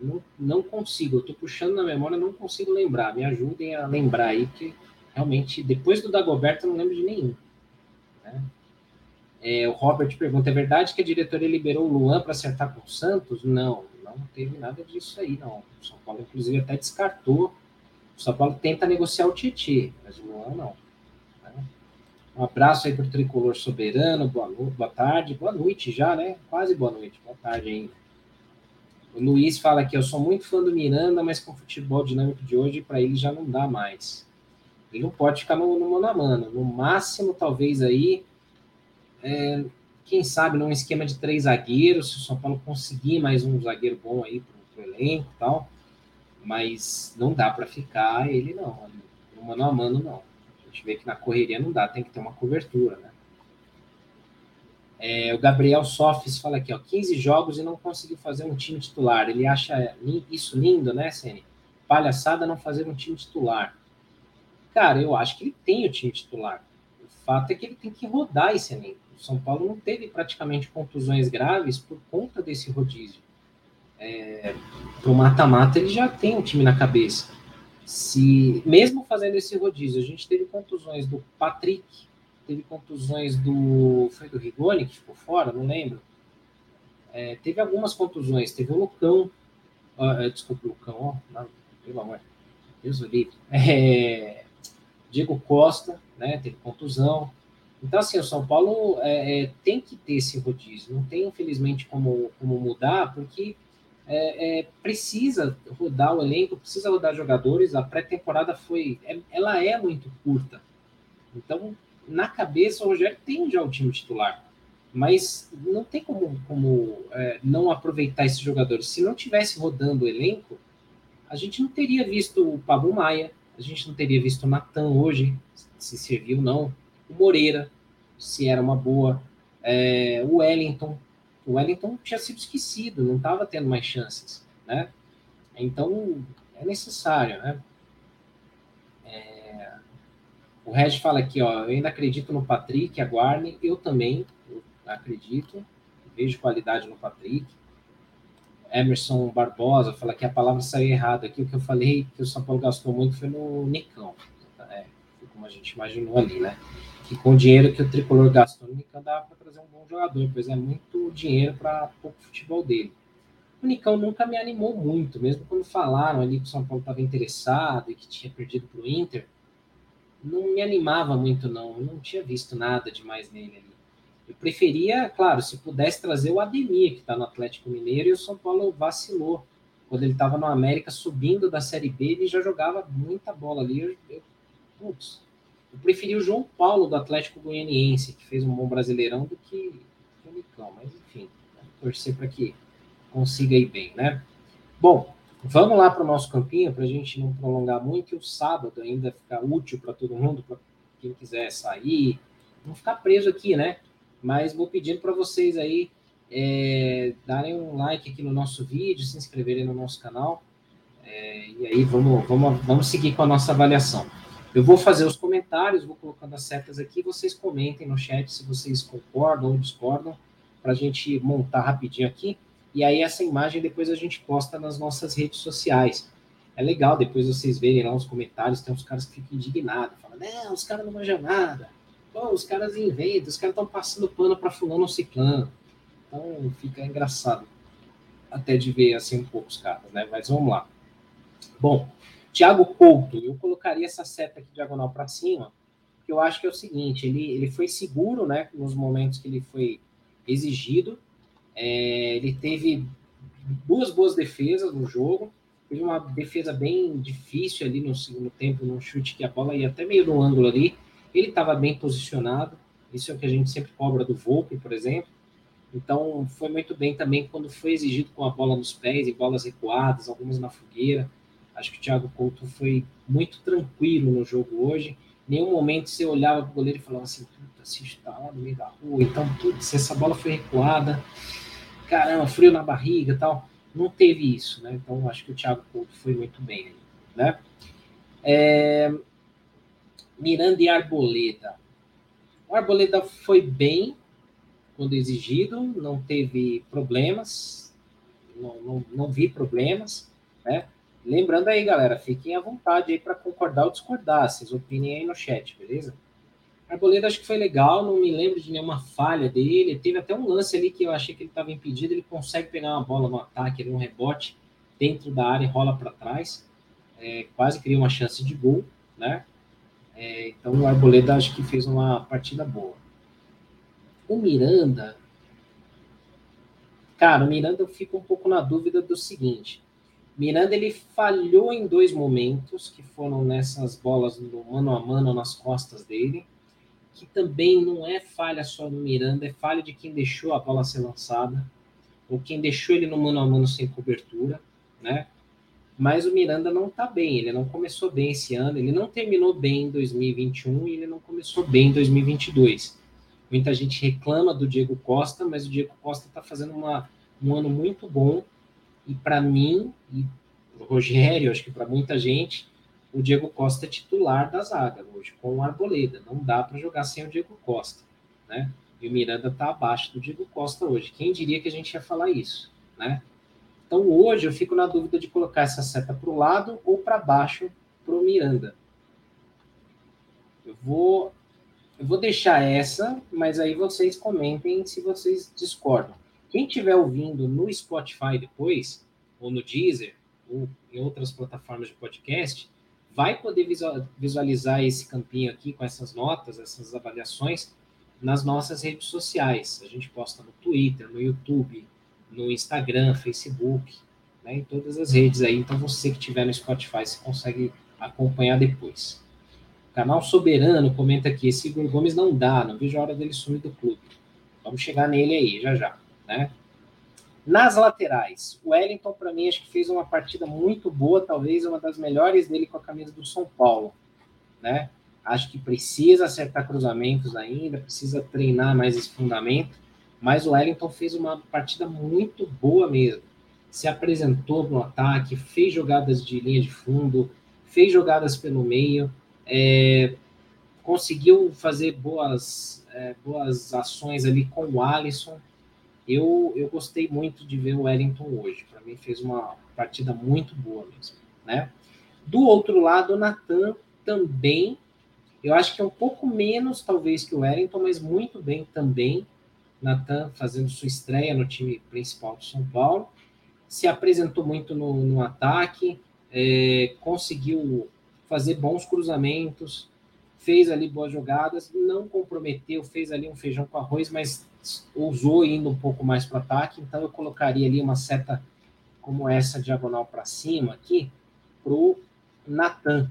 Não, não consigo, eu estou puxando na memória, não consigo lembrar. Me ajudem a lembrar aí, porque realmente, depois do Dagoberto, eu não lembro de nenhum. É, o Robert pergunta: é verdade que a diretoria liberou o Luan para acertar com o Santos? Não, não teve nada disso aí, não. O São Paulo, inclusive, até descartou. O São Paulo tenta negociar o Tietchan, mas o Luan não. Né? Um abraço aí para o Tricolor Soberano, boa, boa tarde, boa noite já, né? Quase boa noite, boa tarde ainda. O Luiz fala aqui: eu sou muito fã do Miranda, mas com o futebol dinâmico de hoje, para ele já não dá mais. Ele não pode ficar no, no mano a mano. No máximo, talvez aí, é, quem sabe, num esquema de três zagueiros, se o São Paulo conseguir mais um zagueiro bom aí para o elenco e tal. Mas não dá para ficar ele não. No mano a mano, não. A gente vê que na correria não dá, tem que ter uma cobertura, né? É, o Gabriel Sofis fala aqui, ó, 15 jogos e não conseguiu fazer um time titular. Ele acha isso lindo, né, Sene? Palhaçada não fazer um time titular. Cara, eu acho que ele tem o time titular. O fato é que ele tem que rodar esse elenco. O São Paulo não teve praticamente contusões graves por conta desse rodízio. É, o mata-mata ele já tem um time na cabeça. Se mesmo fazendo esse rodízio, a gente teve contusões do Patrick, teve contusões do foi do Rigoni que ficou fora, não lembro. É, teve algumas contusões, teve o Lucão, uh, desculpa, o Lucão, ó, não, pelo amor, Deus o livre. É, Diego Costa, né, teve contusão. Então, assim, o São Paulo é, é, tem que ter esse rodízio. Não tem, infelizmente, como, como mudar, porque é, é precisa rodar o elenco, precisa rodar jogadores. A pré-temporada foi, é, ela é muito curta. Então, na cabeça, o Rogério tem já o time titular. Mas não tem como, como é, não aproveitar esses jogadores. Se não tivesse rodando o elenco, a gente não teria visto o Pablo Maia, a gente não teria visto o Natan hoje, se serviu não. Moreira, se era uma boa. É, o Wellington. O Wellington tinha sido esquecido, não estava tendo mais chances, né? Então, é necessário, né? É, o Reg fala aqui, ó, eu ainda acredito no Patrick, aguarde, eu também eu acredito, vejo qualidade no Patrick. Emerson Barbosa fala que a palavra saiu errada aqui. O que eu falei que o São Paulo gastou muito foi no Nicão. É, como a gente imaginou ali, né? Que com o dinheiro que o tricolor gastou no Nicão dava para trazer um bom jogador, pois é muito dinheiro para pouco futebol dele. O Nicão nunca me animou muito, mesmo quando falaram ali que o São Paulo estava interessado e que tinha perdido para o Inter. Não me animava muito, não. Eu não tinha visto nada demais nele ali. Eu preferia, claro, se pudesse trazer o Ademir, que está no Atlético Mineiro, e o São Paulo vacilou. Quando ele estava no América subindo da Série B, ele já jogava muita bola ali. Eu, eu, putz, eu preferi o João Paulo do Atlético Goianiense, que fez um bom brasileirão, do que, o Nicão. Mas enfim, torcer para que consiga ir bem, né? Bom, vamos lá para o nosso campinho, para a gente não prolongar muito, e o sábado ainda ficar útil para todo mundo, para quem quiser sair, não ficar preso aqui, né? mas vou pedindo para vocês aí é, darem um like aqui no nosso vídeo, se inscreverem no nosso canal, é, e aí vamos, vamos, vamos seguir com a nossa avaliação. Eu vou fazer os comentários, vou colocando as setas aqui, vocês comentem no chat se vocês concordam ou discordam, para a gente montar rapidinho aqui. E aí essa imagem depois a gente posta nas nossas redes sociais. É legal depois vocês verem lá os comentários, tem uns caras que ficam indignados, falam, não, os caras não manjam nada, os caras inventam, os caras estão passando pano para fulano ou ciclano. Então fica engraçado até de ver assim um pouco os caras, né? Mas vamos lá. Bom, Thiago Couto, eu colocaria essa seta aqui diagonal para cima, que eu acho que é o seguinte, ele, ele foi seguro, né, nos momentos que ele foi exigido, é, ele teve duas boas defesas no jogo, teve uma defesa bem difícil ali no segundo tempo, num chute que a bola ia até meio no ângulo ali, ele estava bem posicionado, isso é o que a gente sempre cobra do Volpe, por exemplo, então foi muito bem também quando foi exigido com a bola nos pés e bolas recuadas, algumas na fogueira, acho que o Thiago Couto foi muito tranquilo no jogo hoje, nenhum momento você olhava para o goleiro e falava assim, puta, se está lá no meio da rua, então, putz, essa bola foi recuada, caramba, frio na barriga tal. Não teve isso, né? Então, acho que o Thiago Couto foi muito bem, né? É... Miranda e Arboleda. O Arboleda foi bem quando exigido, não teve problemas, não, não, não vi problemas, né? Lembrando aí, galera, fiquem à vontade aí para concordar ou discordar, vocês opinem aí no chat, beleza? Arboleda acho que foi legal, não me lembro de nenhuma falha dele. Teve até um lance ali que eu achei que ele estava impedido. Ele consegue pegar uma bola no ataque, um rebote dentro da área e rola para trás. É, quase cria uma chance de gol, né? É, então o Arboleda acho que fez uma partida boa. O Miranda, cara, o Miranda eu fico um pouco na dúvida do seguinte. Miranda ele falhou em dois momentos que foram nessas bolas no mano a mano nas costas dele que também não é falha só do Miranda, é falha de quem deixou a bola ser lançada, ou quem deixou ele no mano a mano sem cobertura, né? Mas o Miranda não tá bem, ele não começou bem esse ano, ele não terminou bem em 2021 e ele não começou bem em 2022. Muita gente reclama do Diego Costa, mas o Diego Costa tá fazendo uma, um ano muito bom e para mim e o Rogério, acho que para muita gente, o Diego Costa é titular da zaga hoje, com o Arboleda. Não dá para jogar sem o Diego Costa, né? E o Miranda está abaixo do Diego Costa hoje. Quem diria que a gente ia falar isso, né? Então hoje eu fico na dúvida de colocar essa seta para o lado ou para baixo para o Miranda. Eu vou, eu vou deixar essa, mas aí vocês comentem se vocês discordam. Quem estiver ouvindo no Spotify depois, ou no Deezer, ou em outras plataformas de podcast, vai poder visualizar esse campinho aqui com essas notas, essas avaliações nas nossas redes sociais. A gente posta no Twitter, no YouTube, no Instagram, Facebook, né, em todas as redes aí. Então você que tiver no Spotify, você consegue acompanhar depois. Canal Soberano comenta aqui, esse Igor Gomes não dá, não vejo a hora dele sumir do clube. Vamos chegar nele aí, já já, né? Nas laterais, o Wellington, para mim, acho que fez uma partida muito boa, talvez uma das melhores dele com a camisa do São Paulo. Né? Acho que precisa acertar cruzamentos ainda, precisa treinar mais esse fundamento, mas o Wellington fez uma partida muito boa mesmo. Se apresentou no ataque, fez jogadas de linha de fundo, fez jogadas pelo meio, é, conseguiu fazer boas, é, boas ações ali com o Alisson eu, eu gostei muito de ver o Wellington hoje. Para mim, fez uma partida muito boa mesmo. Né? Do outro lado, o Natan também. Eu acho que é um pouco menos, talvez, que o Wellington, mas muito bem também. Natan fazendo sua estreia no time principal do São Paulo. Se apresentou muito no, no ataque, é, conseguiu fazer bons cruzamentos, fez ali boas jogadas, não comprometeu, fez ali um feijão com arroz, mas ousou indo um pouco mais para o ataque, então eu colocaria ali uma seta como essa diagonal para cima aqui pro Natan,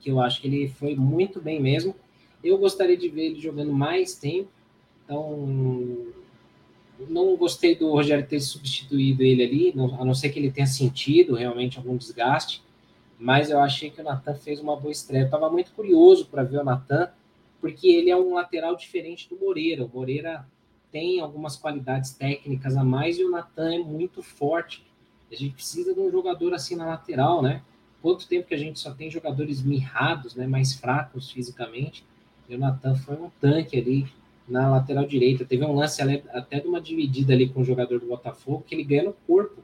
que eu acho que ele foi muito bem mesmo. Eu gostaria de ver ele jogando mais tempo, então não gostei do Rogério ter substituído ele ali, a não ser que ele tenha sentido realmente algum desgaste, mas eu achei que o Natan fez uma boa estreia. Eu estava muito curioso para ver o Natan, porque ele é um lateral diferente do Moreira. O Moreira tem algumas qualidades técnicas a mais e o Natan é muito forte. A gente precisa de um jogador assim na lateral, né? quanto tempo que a gente só tem jogadores mirrados, né, mais fracos fisicamente. E o Natan foi um tanque ali na lateral direita. Teve um lance até de uma dividida ali com o jogador do Botafogo que ele ganha no corpo.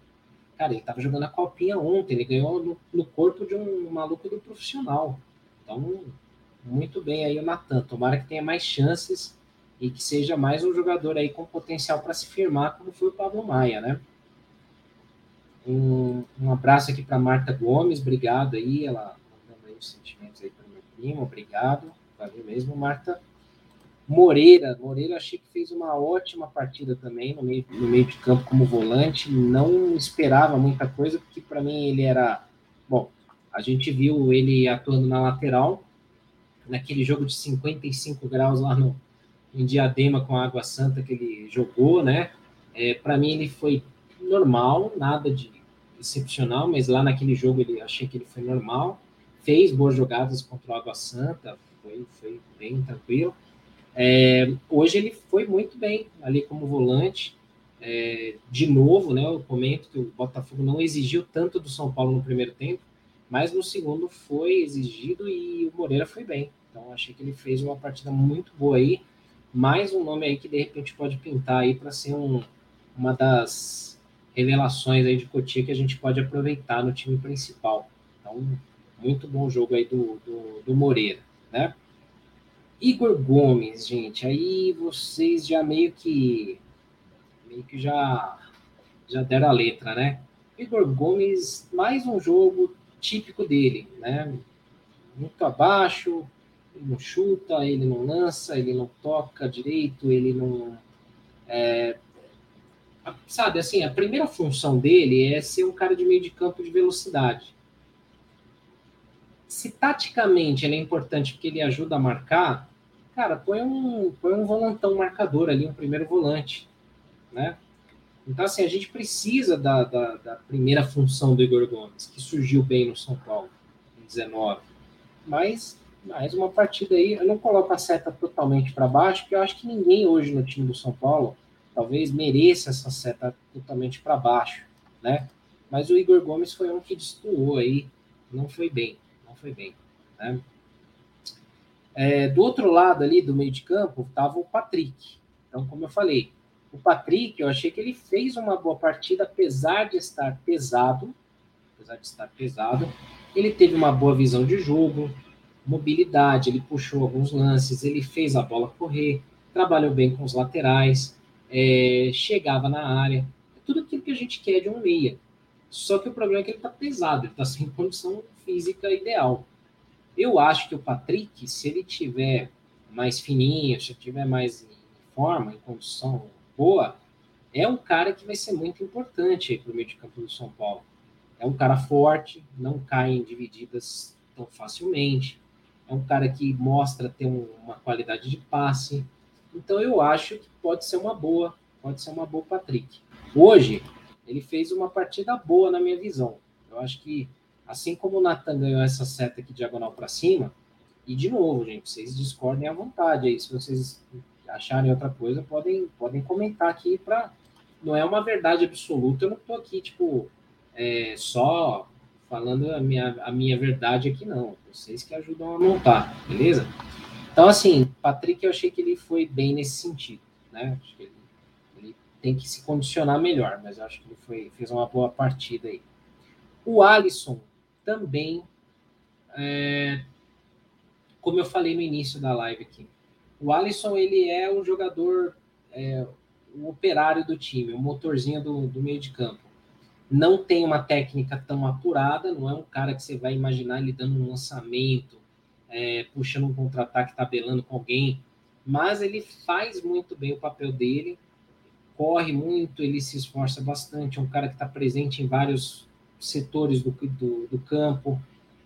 Cara, ele estava jogando a copinha ontem, ele ganhou no, no, corpo de um maluco do profissional. Então, muito bem aí o Natan. Tomara que tenha mais chances e que seja mais um jogador aí com potencial para se firmar, como foi o Pablo Maia, né? Um, um abraço aqui para Marta Gomes, obrigado aí, ela mandando aí os sentimentos aí para meu primo, obrigado, valeu mesmo, Marta. Moreira, Moreira achei que fez uma ótima partida também no meio, no meio de campo como volante, não esperava muita coisa, porque para mim ele era, bom, a gente viu ele atuando na lateral, naquele jogo de 55 graus lá no, em Diadema com a Água Santa que ele jogou, né? É, para mim ele foi normal, nada de excepcional, mas lá naquele jogo ele achei que ele foi normal, fez boas jogadas contra o Água Santa, foi, foi bem tranquilo. É, hoje ele foi muito bem ali como volante. É, de novo, né? Eu comento que o Botafogo não exigiu tanto do São Paulo no primeiro tempo, mas no segundo foi exigido e o Moreira foi bem. Então achei que ele fez uma partida muito boa aí. Mais um nome aí que de repente pode pintar aí para ser um, uma das revelações aí de Cotia que a gente pode aproveitar no time principal. Então, muito bom jogo aí do, do, do Moreira, né? Igor Gomes, gente, aí vocês já meio que meio que já já deram a letra, né? Igor Gomes, mais um jogo típico dele, né? Muito abaixo, ele não chuta, ele não lança, ele não toca direito, ele não é, sabe, assim, a primeira função dele é ser um cara de meio de campo de velocidade. Se taticamente ele é importante porque ele ajuda a marcar, cara, põe um, põe um volantão marcador ali, um primeiro volante, né? Então, assim, a gente precisa da, da, da primeira função do Igor Gomes, que surgiu bem no São Paulo, em 19. Mas, mais uma partida aí, eu não coloco a seta totalmente para baixo, porque eu acho que ninguém hoje no time do São Paulo talvez mereça essa seta totalmente para baixo, né? Mas o Igor Gomes foi um que destoou aí, não foi bem, não foi bem, né? É, do outro lado ali do meio de campo estava o Patrick. Então, como eu falei, o Patrick, eu achei que ele fez uma boa partida, apesar de estar pesado, apesar de estar pesado, ele teve uma boa visão de jogo, mobilidade, ele puxou alguns lances, ele fez a bola correr, trabalhou bem com os laterais, é, chegava na área, é tudo aquilo que a gente quer de um meia. Só que o problema é que ele está pesado, ele está sem *laughs* condição física ideal. Eu acho que o Patrick, se ele tiver mais fininho, se ele tiver mais em forma, em condição boa, é um cara que vai ser muito importante para o meio de campo do São Paulo. É um cara forte, não cai em divididas tão facilmente. É um cara que mostra ter uma qualidade de passe, então eu acho que pode ser uma boa, pode ser uma boa Patrick. Hoje ele fez uma partida boa na minha visão. Eu acho que assim como o Nathan ganhou essa seta aqui diagonal para cima, e de novo, gente, vocês discordem à vontade aí. Se vocês acharem outra coisa, podem, podem comentar aqui para. Não é uma verdade absoluta, eu não estou aqui, tipo, é, só falando a minha, a minha verdade aqui, não. Vocês que ajudam a montar, beleza? Então, assim, Patrick, eu achei que ele foi bem nesse sentido, né? Acho que ele, ele tem que se condicionar melhor, mas eu acho que ele foi, fez uma boa partida aí. O Alisson também, é, como eu falei no início da live aqui, o Alisson ele é um jogador, é, o operário do time, o motorzinho do, do meio de campo. Não tem uma técnica tão apurada, não é um cara que você vai imaginar ele dando um lançamento, é, puxando um contra-ataque, tabelando com alguém, mas ele faz muito bem o papel dele, corre muito, ele se esforça bastante, é um cara que está presente em vários setores do, do, do campo,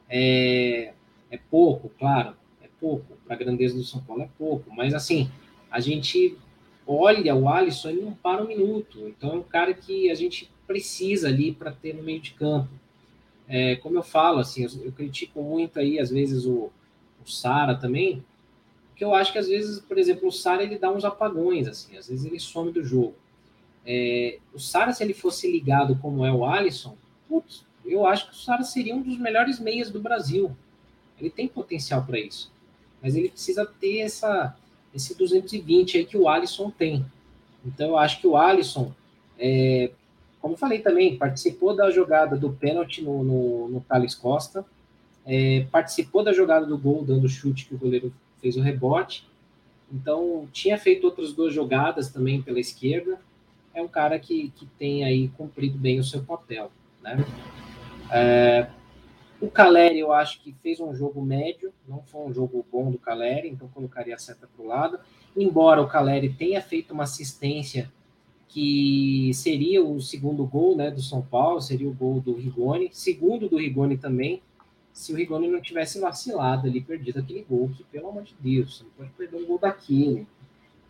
é, é pouco, claro, pouco, para a grandeza do São Paulo é pouco, mas assim, a gente olha o Alisson, ele não para um minuto, então é um cara que a gente precisa ali para ter no meio de campo. É, como eu falo, assim, eu, eu critico muito aí, às vezes, o, o Sara também, que eu acho que às vezes, por exemplo, o Sara ele dá uns apagões, assim, às vezes ele some do jogo. É, o Sara, se ele fosse ligado como é o Alisson, putz, eu acho que o Sara seria um dos melhores meias do Brasil. Ele tem potencial para isso. Mas ele precisa ter essa, esse 220 aí que o Alisson tem. Então eu acho que o Alisson, é, como falei também, participou da jogada do pênalti no, no, no Thales Costa, é, participou da jogada do gol, dando chute que o goleiro fez o rebote. Então, tinha feito outras duas jogadas também pela esquerda. É um cara que, que tem aí cumprido bem o seu papel. Né? É, o Caleri, eu acho que fez um jogo médio, não foi um jogo bom do Caleri, então colocaria a seta para o lado. Embora o Caleri tenha feito uma assistência que seria o segundo gol né, do São Paulo, seria o gol do Rigoni, segundo do Rigoni também, se o Rigoni não tivesse vacilado ali, perdido aquele gol, que pelo amor de Deus, você não pode perder um gol daquele,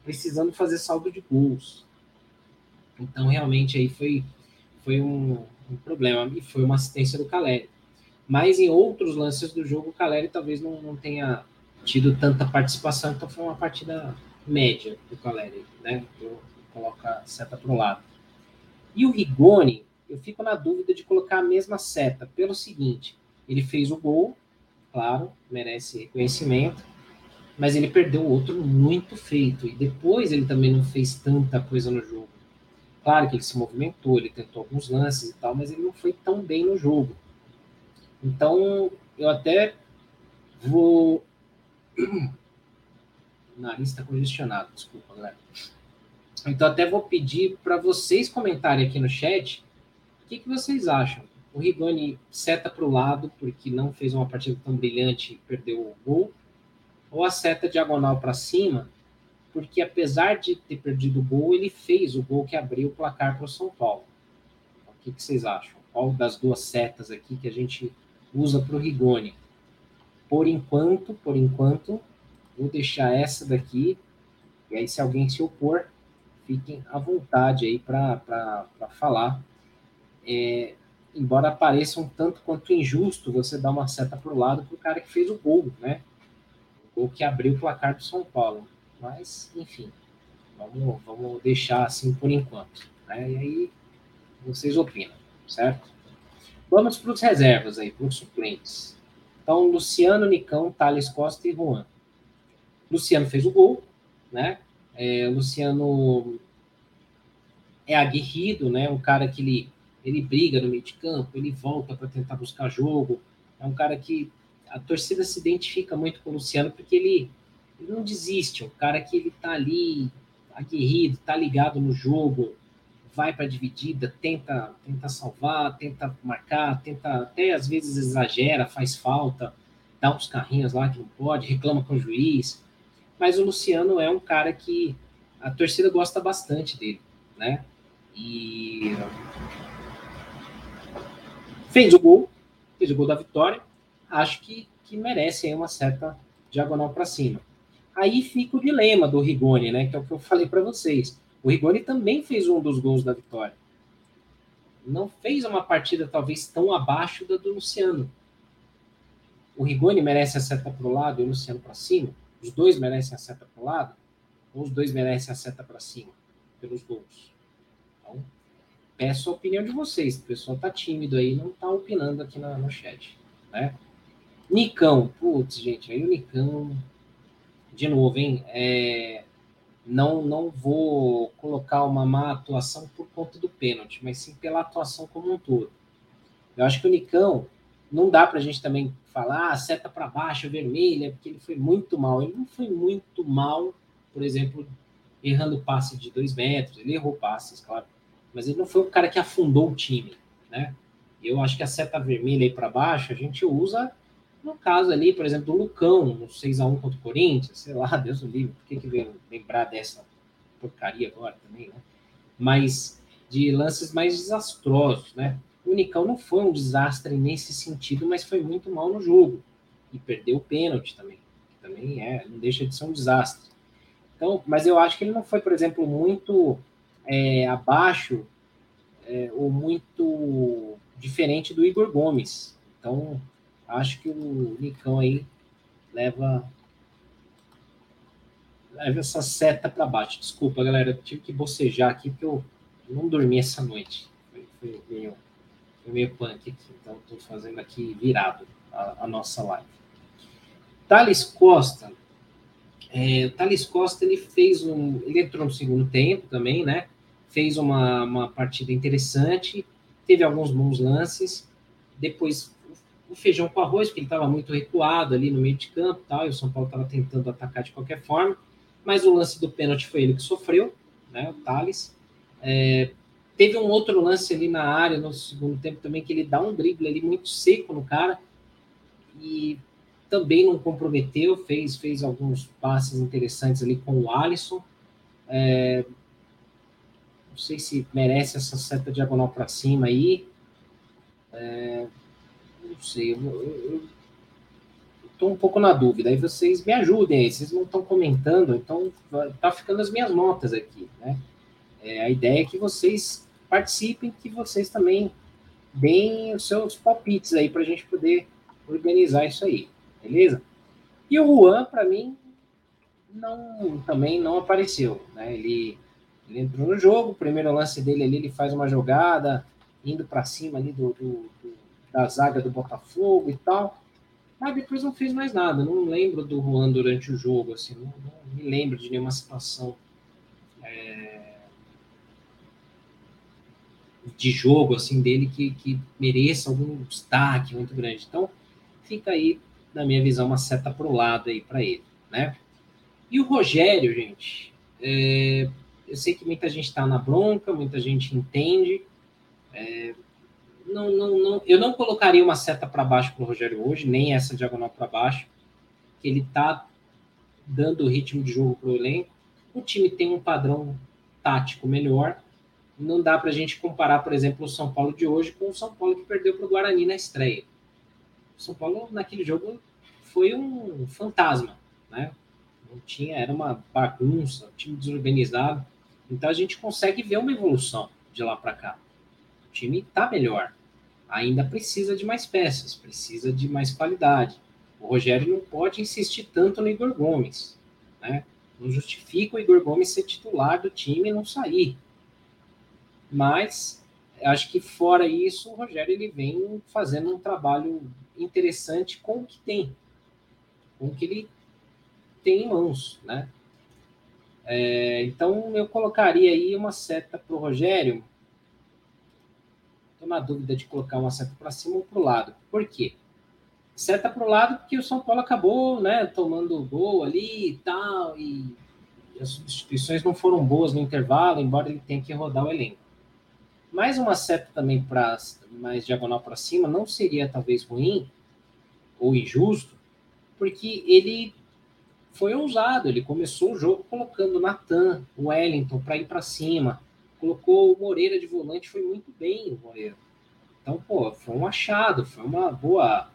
precisando fazer saldo de gols. Então, realmente, aí foi, foi um, um problema, e foi uma assistência do Caleri. Mas em outros lances do jogo, o Caleri talvez não, não tenha tido tanta participação, então foi uma partida média do Caleri, né? Eu coloco a seta para o lado. E o Rigoni, eu fico na dúvida de colocar a mesma seta, pelo seguinte: ele fez o gol, claro, merece reconhecimento, mas ele perdeu outro muito feito. E depois ele também não fez tanta coisa no jogo. Claro que ele se movimentou, ele tentou alguns lances e tal, mas ele não foi tão bem no jogo. Então, eu até vou. *clears throat* O nariz está congestionado, desculpa, galera. Então, até vou pedir para vocês comentarem aqui no chat o que, que vocês acham o Rigoni seta para o lado, porque não fez uma partida tão brilhante e perdeu o gol, ou a seta diagonal para cima, porque apesar de ter perdido o gol, ele fez o gol que abriu o placar para o São Paulo. O que, que, vocês acham? Qual das duas setas aqui que a gente usa para o Rigoni? Por enquanto, por enquanto, vou deixar essa daqui, e aí se alguém se opor, fiquem à vontade aí para falar. É, embora pareça um tanto quanto injusto você dar uma seta para o lado para o cara que fez o gol, né? O gol que abriu o placar do São Paulo. Mas, enfim, vamos, vamos deixar assim por enquanto. Né? E aí vocês opinam, certo? Vamos para os reservas aí, para os suplentes. Então, Luciano, Nicão, Thales Costa e Juan. Luciano fez o gol, né? É, Luciano é aguerrido, né? Um cara que ele ele briga no meio de campo, ele volta para tentar buscar jogo. É um cara que a torcida se identifica muito com o Luciano porque ele, ele não desiste, é um cara que ele tá ali aguerrido, tá ligado no jogo, vai para a dividida, tenta, tenta salvar, tenta marcar, tenta até às vezes exagera, faz falta, dá uns carrinhos lá que não pode, reclama com o juiz. Mas o Luciano é um cara que a torcida gosta bastante dele, né? E fez o gol, fez o gol da vitória, acho que, que merece aí uma certa diagonal para cima. Aí fica o dilema do Rigoni, né, que é o que eu falei para vocês. O Rigoni também fez um dos gols da vitória. Não fez uma partida talvez tão abaixo da do Luciano. O Rigoni merece a seta para o lado e o Luciano para cima? Os dois merecem a seta para o lado? Ou os dois merecem a seta para cima pelos gols? Então, peço a opinião de vocês. O pessoal tá tímido aí, não tá opinando aqui no, no chat, né? Nicão, putz, gente, aí o Nicão, de novo, hein? É, não, não vou colocar uma má atuação por conta do pênalti, mas sim pela atuação como um todo. Eu acho que o Nicão não dá para a gente também falar ah, seta para baixo, vermelha, porque ele foi muito mal. Ele não foi muito mal, por exemplo, errando passe de dois metros. Ele errou passes, claro mas ele não foi o cara que afundou o time, né? Eu acho que a seta vermelha aí para baixo a gente usa no caso ali, por exemplo, do Lucão, no 6x1 contra o Corinthians, sei lá, *laughs* Deus o livre, por que, que veio lembrar dessa porcaria agora também, né? Mas de lances mais desastrosos, né? O Unicão não foi um desastre nesse sentido, mas foi muito mal no jogo. E perdeu o pênalti também. Que também é, não deixa de ser um desastre. Então, mas eu acho que ele não foi, por exemplo, muito é, abaixo é, ou muito diferente do Igor Gomes. Então, acho que o Nicão aí leva leva essa seta para baixo. Desculpa, galera, tive que bocejar aqui porque eu não dormi essa noite. Foi, foi meio Foi meio punk aqui, então estou fazendo aqui virado a, a nossa live. Thales Costa. É, o Thales Costa ele fez um. Ele entrou no segundo tempo também, né? Fez uma, uma partida interessante, teve alguns bons lances. Depois o feijão com arroz, porque ele estava muito recuado ali no meio de campo tal, e o São Paulo estava tentando atacar de qualquer forma. Mas o lance do pênalti foi ele que sofreu, né? O Thales. É, teve um outro lance ali na área no segundo tempo também, que ele dá um drible ali muito seco no cara. E também não comprometeu, fez, fez alguns passes interessantes ali com o Alisson. É, não sei se merece essa seta diagonal para cima aí. É, não sei, eu, estou um pouco na dúvida. Aí vocês me ajudem aí, vocês não estão comentando, então tá ficando as minhas notas aqui, né? É, a ideia é que vocês participem, que vocês também deem os seus palpites aí para a gente poder organizar isso aí beleza? E o Juan, para mim, não, também não apareceu, né? Ele, ele entrou no jogo, o primeiro lance dele ali, ele faz uma jogada indo para cima ali do, do, do, da zaga do Botafogo e tal, mas depois não fez mais nada. Não lembro do Juan durante o jogo, assim, não, não me lembro de nenhuma situação é, de jogo assim dele que, que mereça algum destaque muito grande. Então, fica aí na minha visão, uma seta para o lado aí para ele, né? E o Rogério, gente, é, eu sei que muita gente está na bronca, muita gente entende. É, não, não, não, eu não colocaria uma seta para baixo para o Rogério hoje, nem essa diagonal para baixo. Ele está dando o ritmo de jogo para o elenco. O time tem um padrão tático melhor. Não dá para a gente comparar, por exemplo, o São Paulo de hoje com o São Paulo que perdeu para o Guarani na estreia. São Paulo naquele jogo foi um fantasma, né? Não tinha, era uma bagunça, um time desorganizado. Então a gente consegue ver uma evolução de lá para cá. O time está melhor. Ainda precisa de mais peças, precisa de mais qualidade. O Rogério não pode insistir tanto no Igor Gomes, né? Não justifica o Igor Gomes ser titular do time e não sair. Mas acho que fora isso, o Rogério ele vem fazendo um trabalho interessante com o que tem, com o que ele tem em mãos, né? É, então eu colocaria aí uma seta para o Rogério. Estou na dúvida de colocar uma seta para cima ou para o lado. Por quê? Seta para o lado porque o São Paulo acabou, né, tomando o gol ali e tal, e as substituições não foram boas no intervalo, embora ele tenha que rodar o elenco. Mais uma seta também para mais diagonal para cima não seria talvez ruim ou injusto, porque ele foi ousado, ele começou o jogo colocando Natan, o Wellington para ir para cima, colocou o Moreira de volante, foi muito bem o Moreira. Então, pô, foi um achado, foi uma boa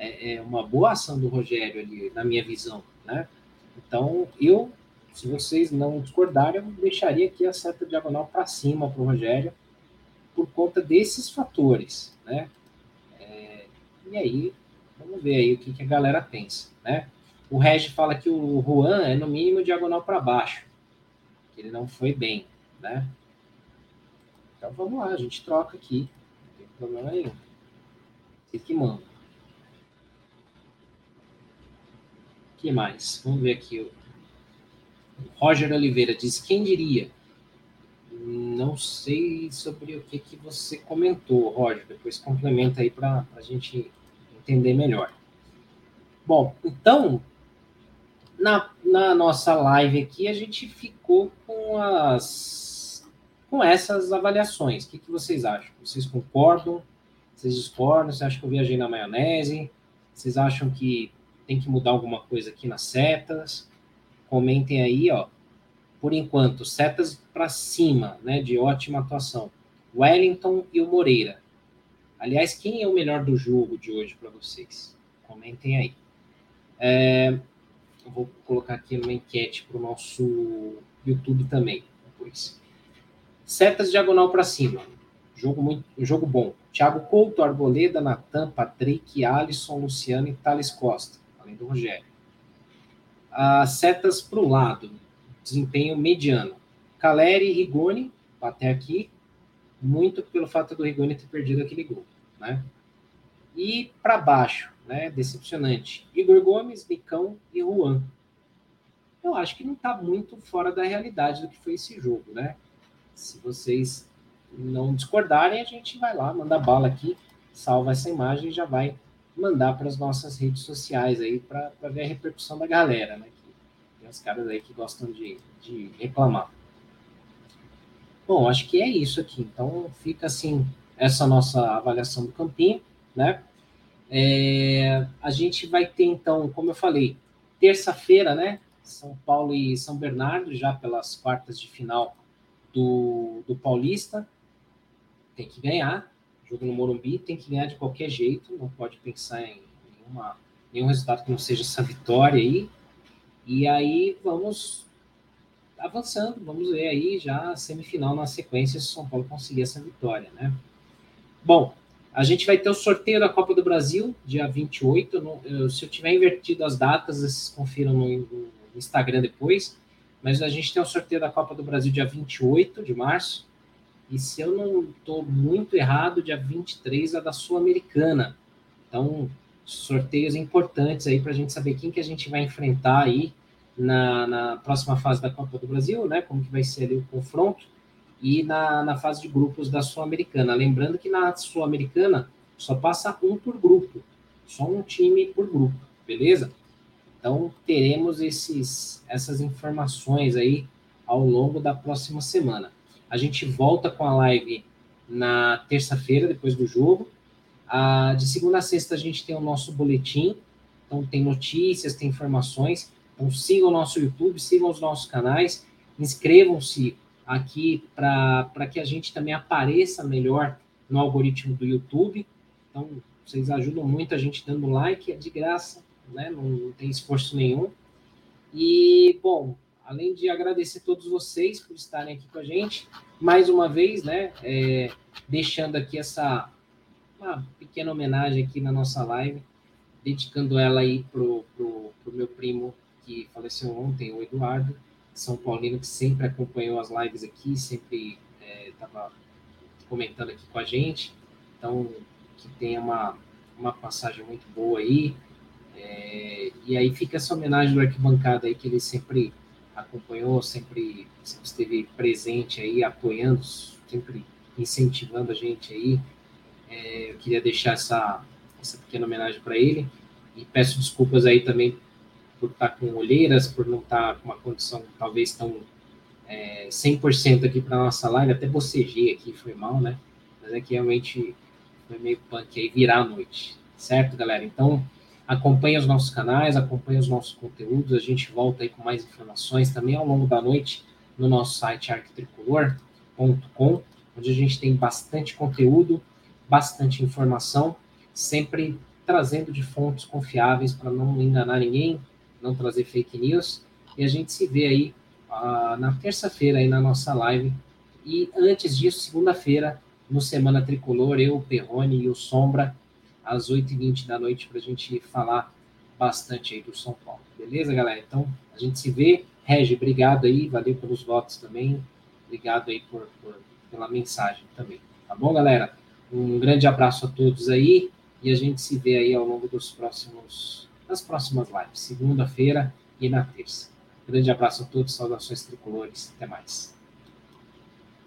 é, é uma boa ação do Rogério ali, na minha visão, né? Então, eu, se vocês não discordarem, eu deixaria aqui a seta diagonal para cima para o Rogério, por conta desses fatores, né? É, e aí, vamos ver aí o que, que a galera pensa, né? O Regi fala que o Juan é no mínimo diagonal para baixo, que ele não foi bem, né? Então vamos lá, a gente troca aqui, não tem problema nenhum. Você que manda. que mais? Vamos ver aqui. O Roger Oliveira diz: quem diria? Não sei sobre o que, que você comentou, Roger. Depois complementa aí para a gente entender melhor. Bom, então, na, na nossa live aqui, a gente ficou com as com essas avaliações. O que, que vocês acham? Vocês concordam? Vocês discordam? Vocês acham que eu viajei na maionese? Vocês acham que tem que mudar alguma coisa aqui nas setas? Comentem aí, ó por enquanto, setas para cima, né, de ótima atuação. Wellington e o Moreira. Aliás, quem é o melhor do jogo de hoje para vocês? Comentem aí. É, eu vou colocar aqui uma enquete para o nosso YouTube também, depois. Setas diagonal para cima. Jogo muito, jogo bom. Thiago Couto, Arboleda, Natan, Patrick, Alisson, Luciano e Thales Costa, além do Rogério. As setas para o lado desempenho mediano. Caleri e Rigoni, até aqui. muito pelo fato do Rigoni ter perdido aquele gol, né? E para baixo, né? Decepcionante. Igor Gomes, Micão e Juan. Eu acho que não está muito fora da realidade do que foi esse jogo, né? Se vocês não discordarem, a gente vai lá, manda bala aqui, salva essa imagem e já vai mandar para as nossas redes sociais aí para ver a repercussão da galera, né? Tem os caras aí que gostam de, de reclamar. Bom, acho que é isso aqui. Então fica assim essa nossa avaliação do campinho, né? É, a gente vai ter então, como eu falei, terça-feira, né? São Paulo e São Bernardo já pelas quartas de final do, do Paulista. Tem que ganhar. Jogo no Morumbi tem que ganhar de qualquer jeito. Não pode pensar em nenhuma, nenhum resultado que não seja essa vitória aí. E aí vamos avançando, vamos ver aí já a semifinal na sequência se o São Paulo conseguir essa vitória, né? Bom, a gente vai ter o sorteio da Copa do Brasil, dia 28. eu, se eu tiver invertido as datas, vocês confiram no, no Instagram depois. Mas a gente tem o sorteio da Copa do Brasil dia 28 de março. E se eu não estou muito errado, dia 23 é da Sul-Americana. Então, sorteios importantes aí para a gente saber quem que a gente vai enfrentar aí na, na, próxima fase da Copa do Brasil, né? Como que vai ser ali o confronto. E na, na fase de grupos da Sul-Americana. Lembrando que na Sul-Americana só passa um por grupo. Só um time por grupo, beleza? Então, teremos esses, essas informações aí ao longo da próxima semana. A gente volta com a live na terça-feira, depois do jogo. Ah, de segunda a sexta, a gente tem o nosso boletim. Então, tem notícias, tem informações. Então, sigam o nosso YouTube, sigam os nossos canais, inscrevam-se aqui para que a gente também apareça melhor no algoritmo do YouTube. Então, vocês ajudam muito a gente dando like, é de graça né? Não, tem esforço nenhum. E, bom, além de agradecer todos vocês por estarem aqui com a gente, mais uma vez, né? É, deixando aqui essa uma pequena homenagem aqui na nossa live, dedicando ela aí pro, pro, pro meu primo que faleceu ontem, o Eduardo, São Paulino, que sempre acompanhou as lives aqui, sempre estava é, comentando aqui com a gente. Então, que tenha uma, uma passagem muito boa aí, é, e aí fica essa homenagem do arquibancada aí que ele sempre acompanhou, sempre, sempre esteve presente aí, apoiando, sempre incentivando a gente aí. É, eu queria deixar essa, essa pequena homenagem para ele e peço desculpas aí também por estar com olheiras, por não estar com uma condição talvez tão é, 100% aqui para nossa live, até bocejei aqui, foi mal, né? Mas é que realmente foi meio punk aí virar a noite, certo, galera? Então, Acompanhe os nossos canais, acompanhe os nossos conteúdos. A gente volta aí com mais informações também ao longo da noite no nosso site arquitricolor.com, onde a gente tem bastante conteúdo, bastante informação, sempre trazendo de fontes confiáveis para não enganar ninguém, não trazer fake news. E a gente se vê aí uh, na terça-feira aí na nossa live. E antes disso, segunda-feira, no Semana Tricolor, eu, o Perrone e o Sombra às 8h20 da noite para a gente falar bastante aí do São Paulo. Beleza, galera? Então, a gente se vê. Regi, obrigado aí, valeu pelos votos também. Obrigado aí por, por, pela mensagem também. Tá bom, galera? Um grande abraço a todos aí e a gente se vê aí ao longo dos próximos das próximas lives, segunda-feira e na terça. Grande abraço a todos, saudações tricolores, até mais.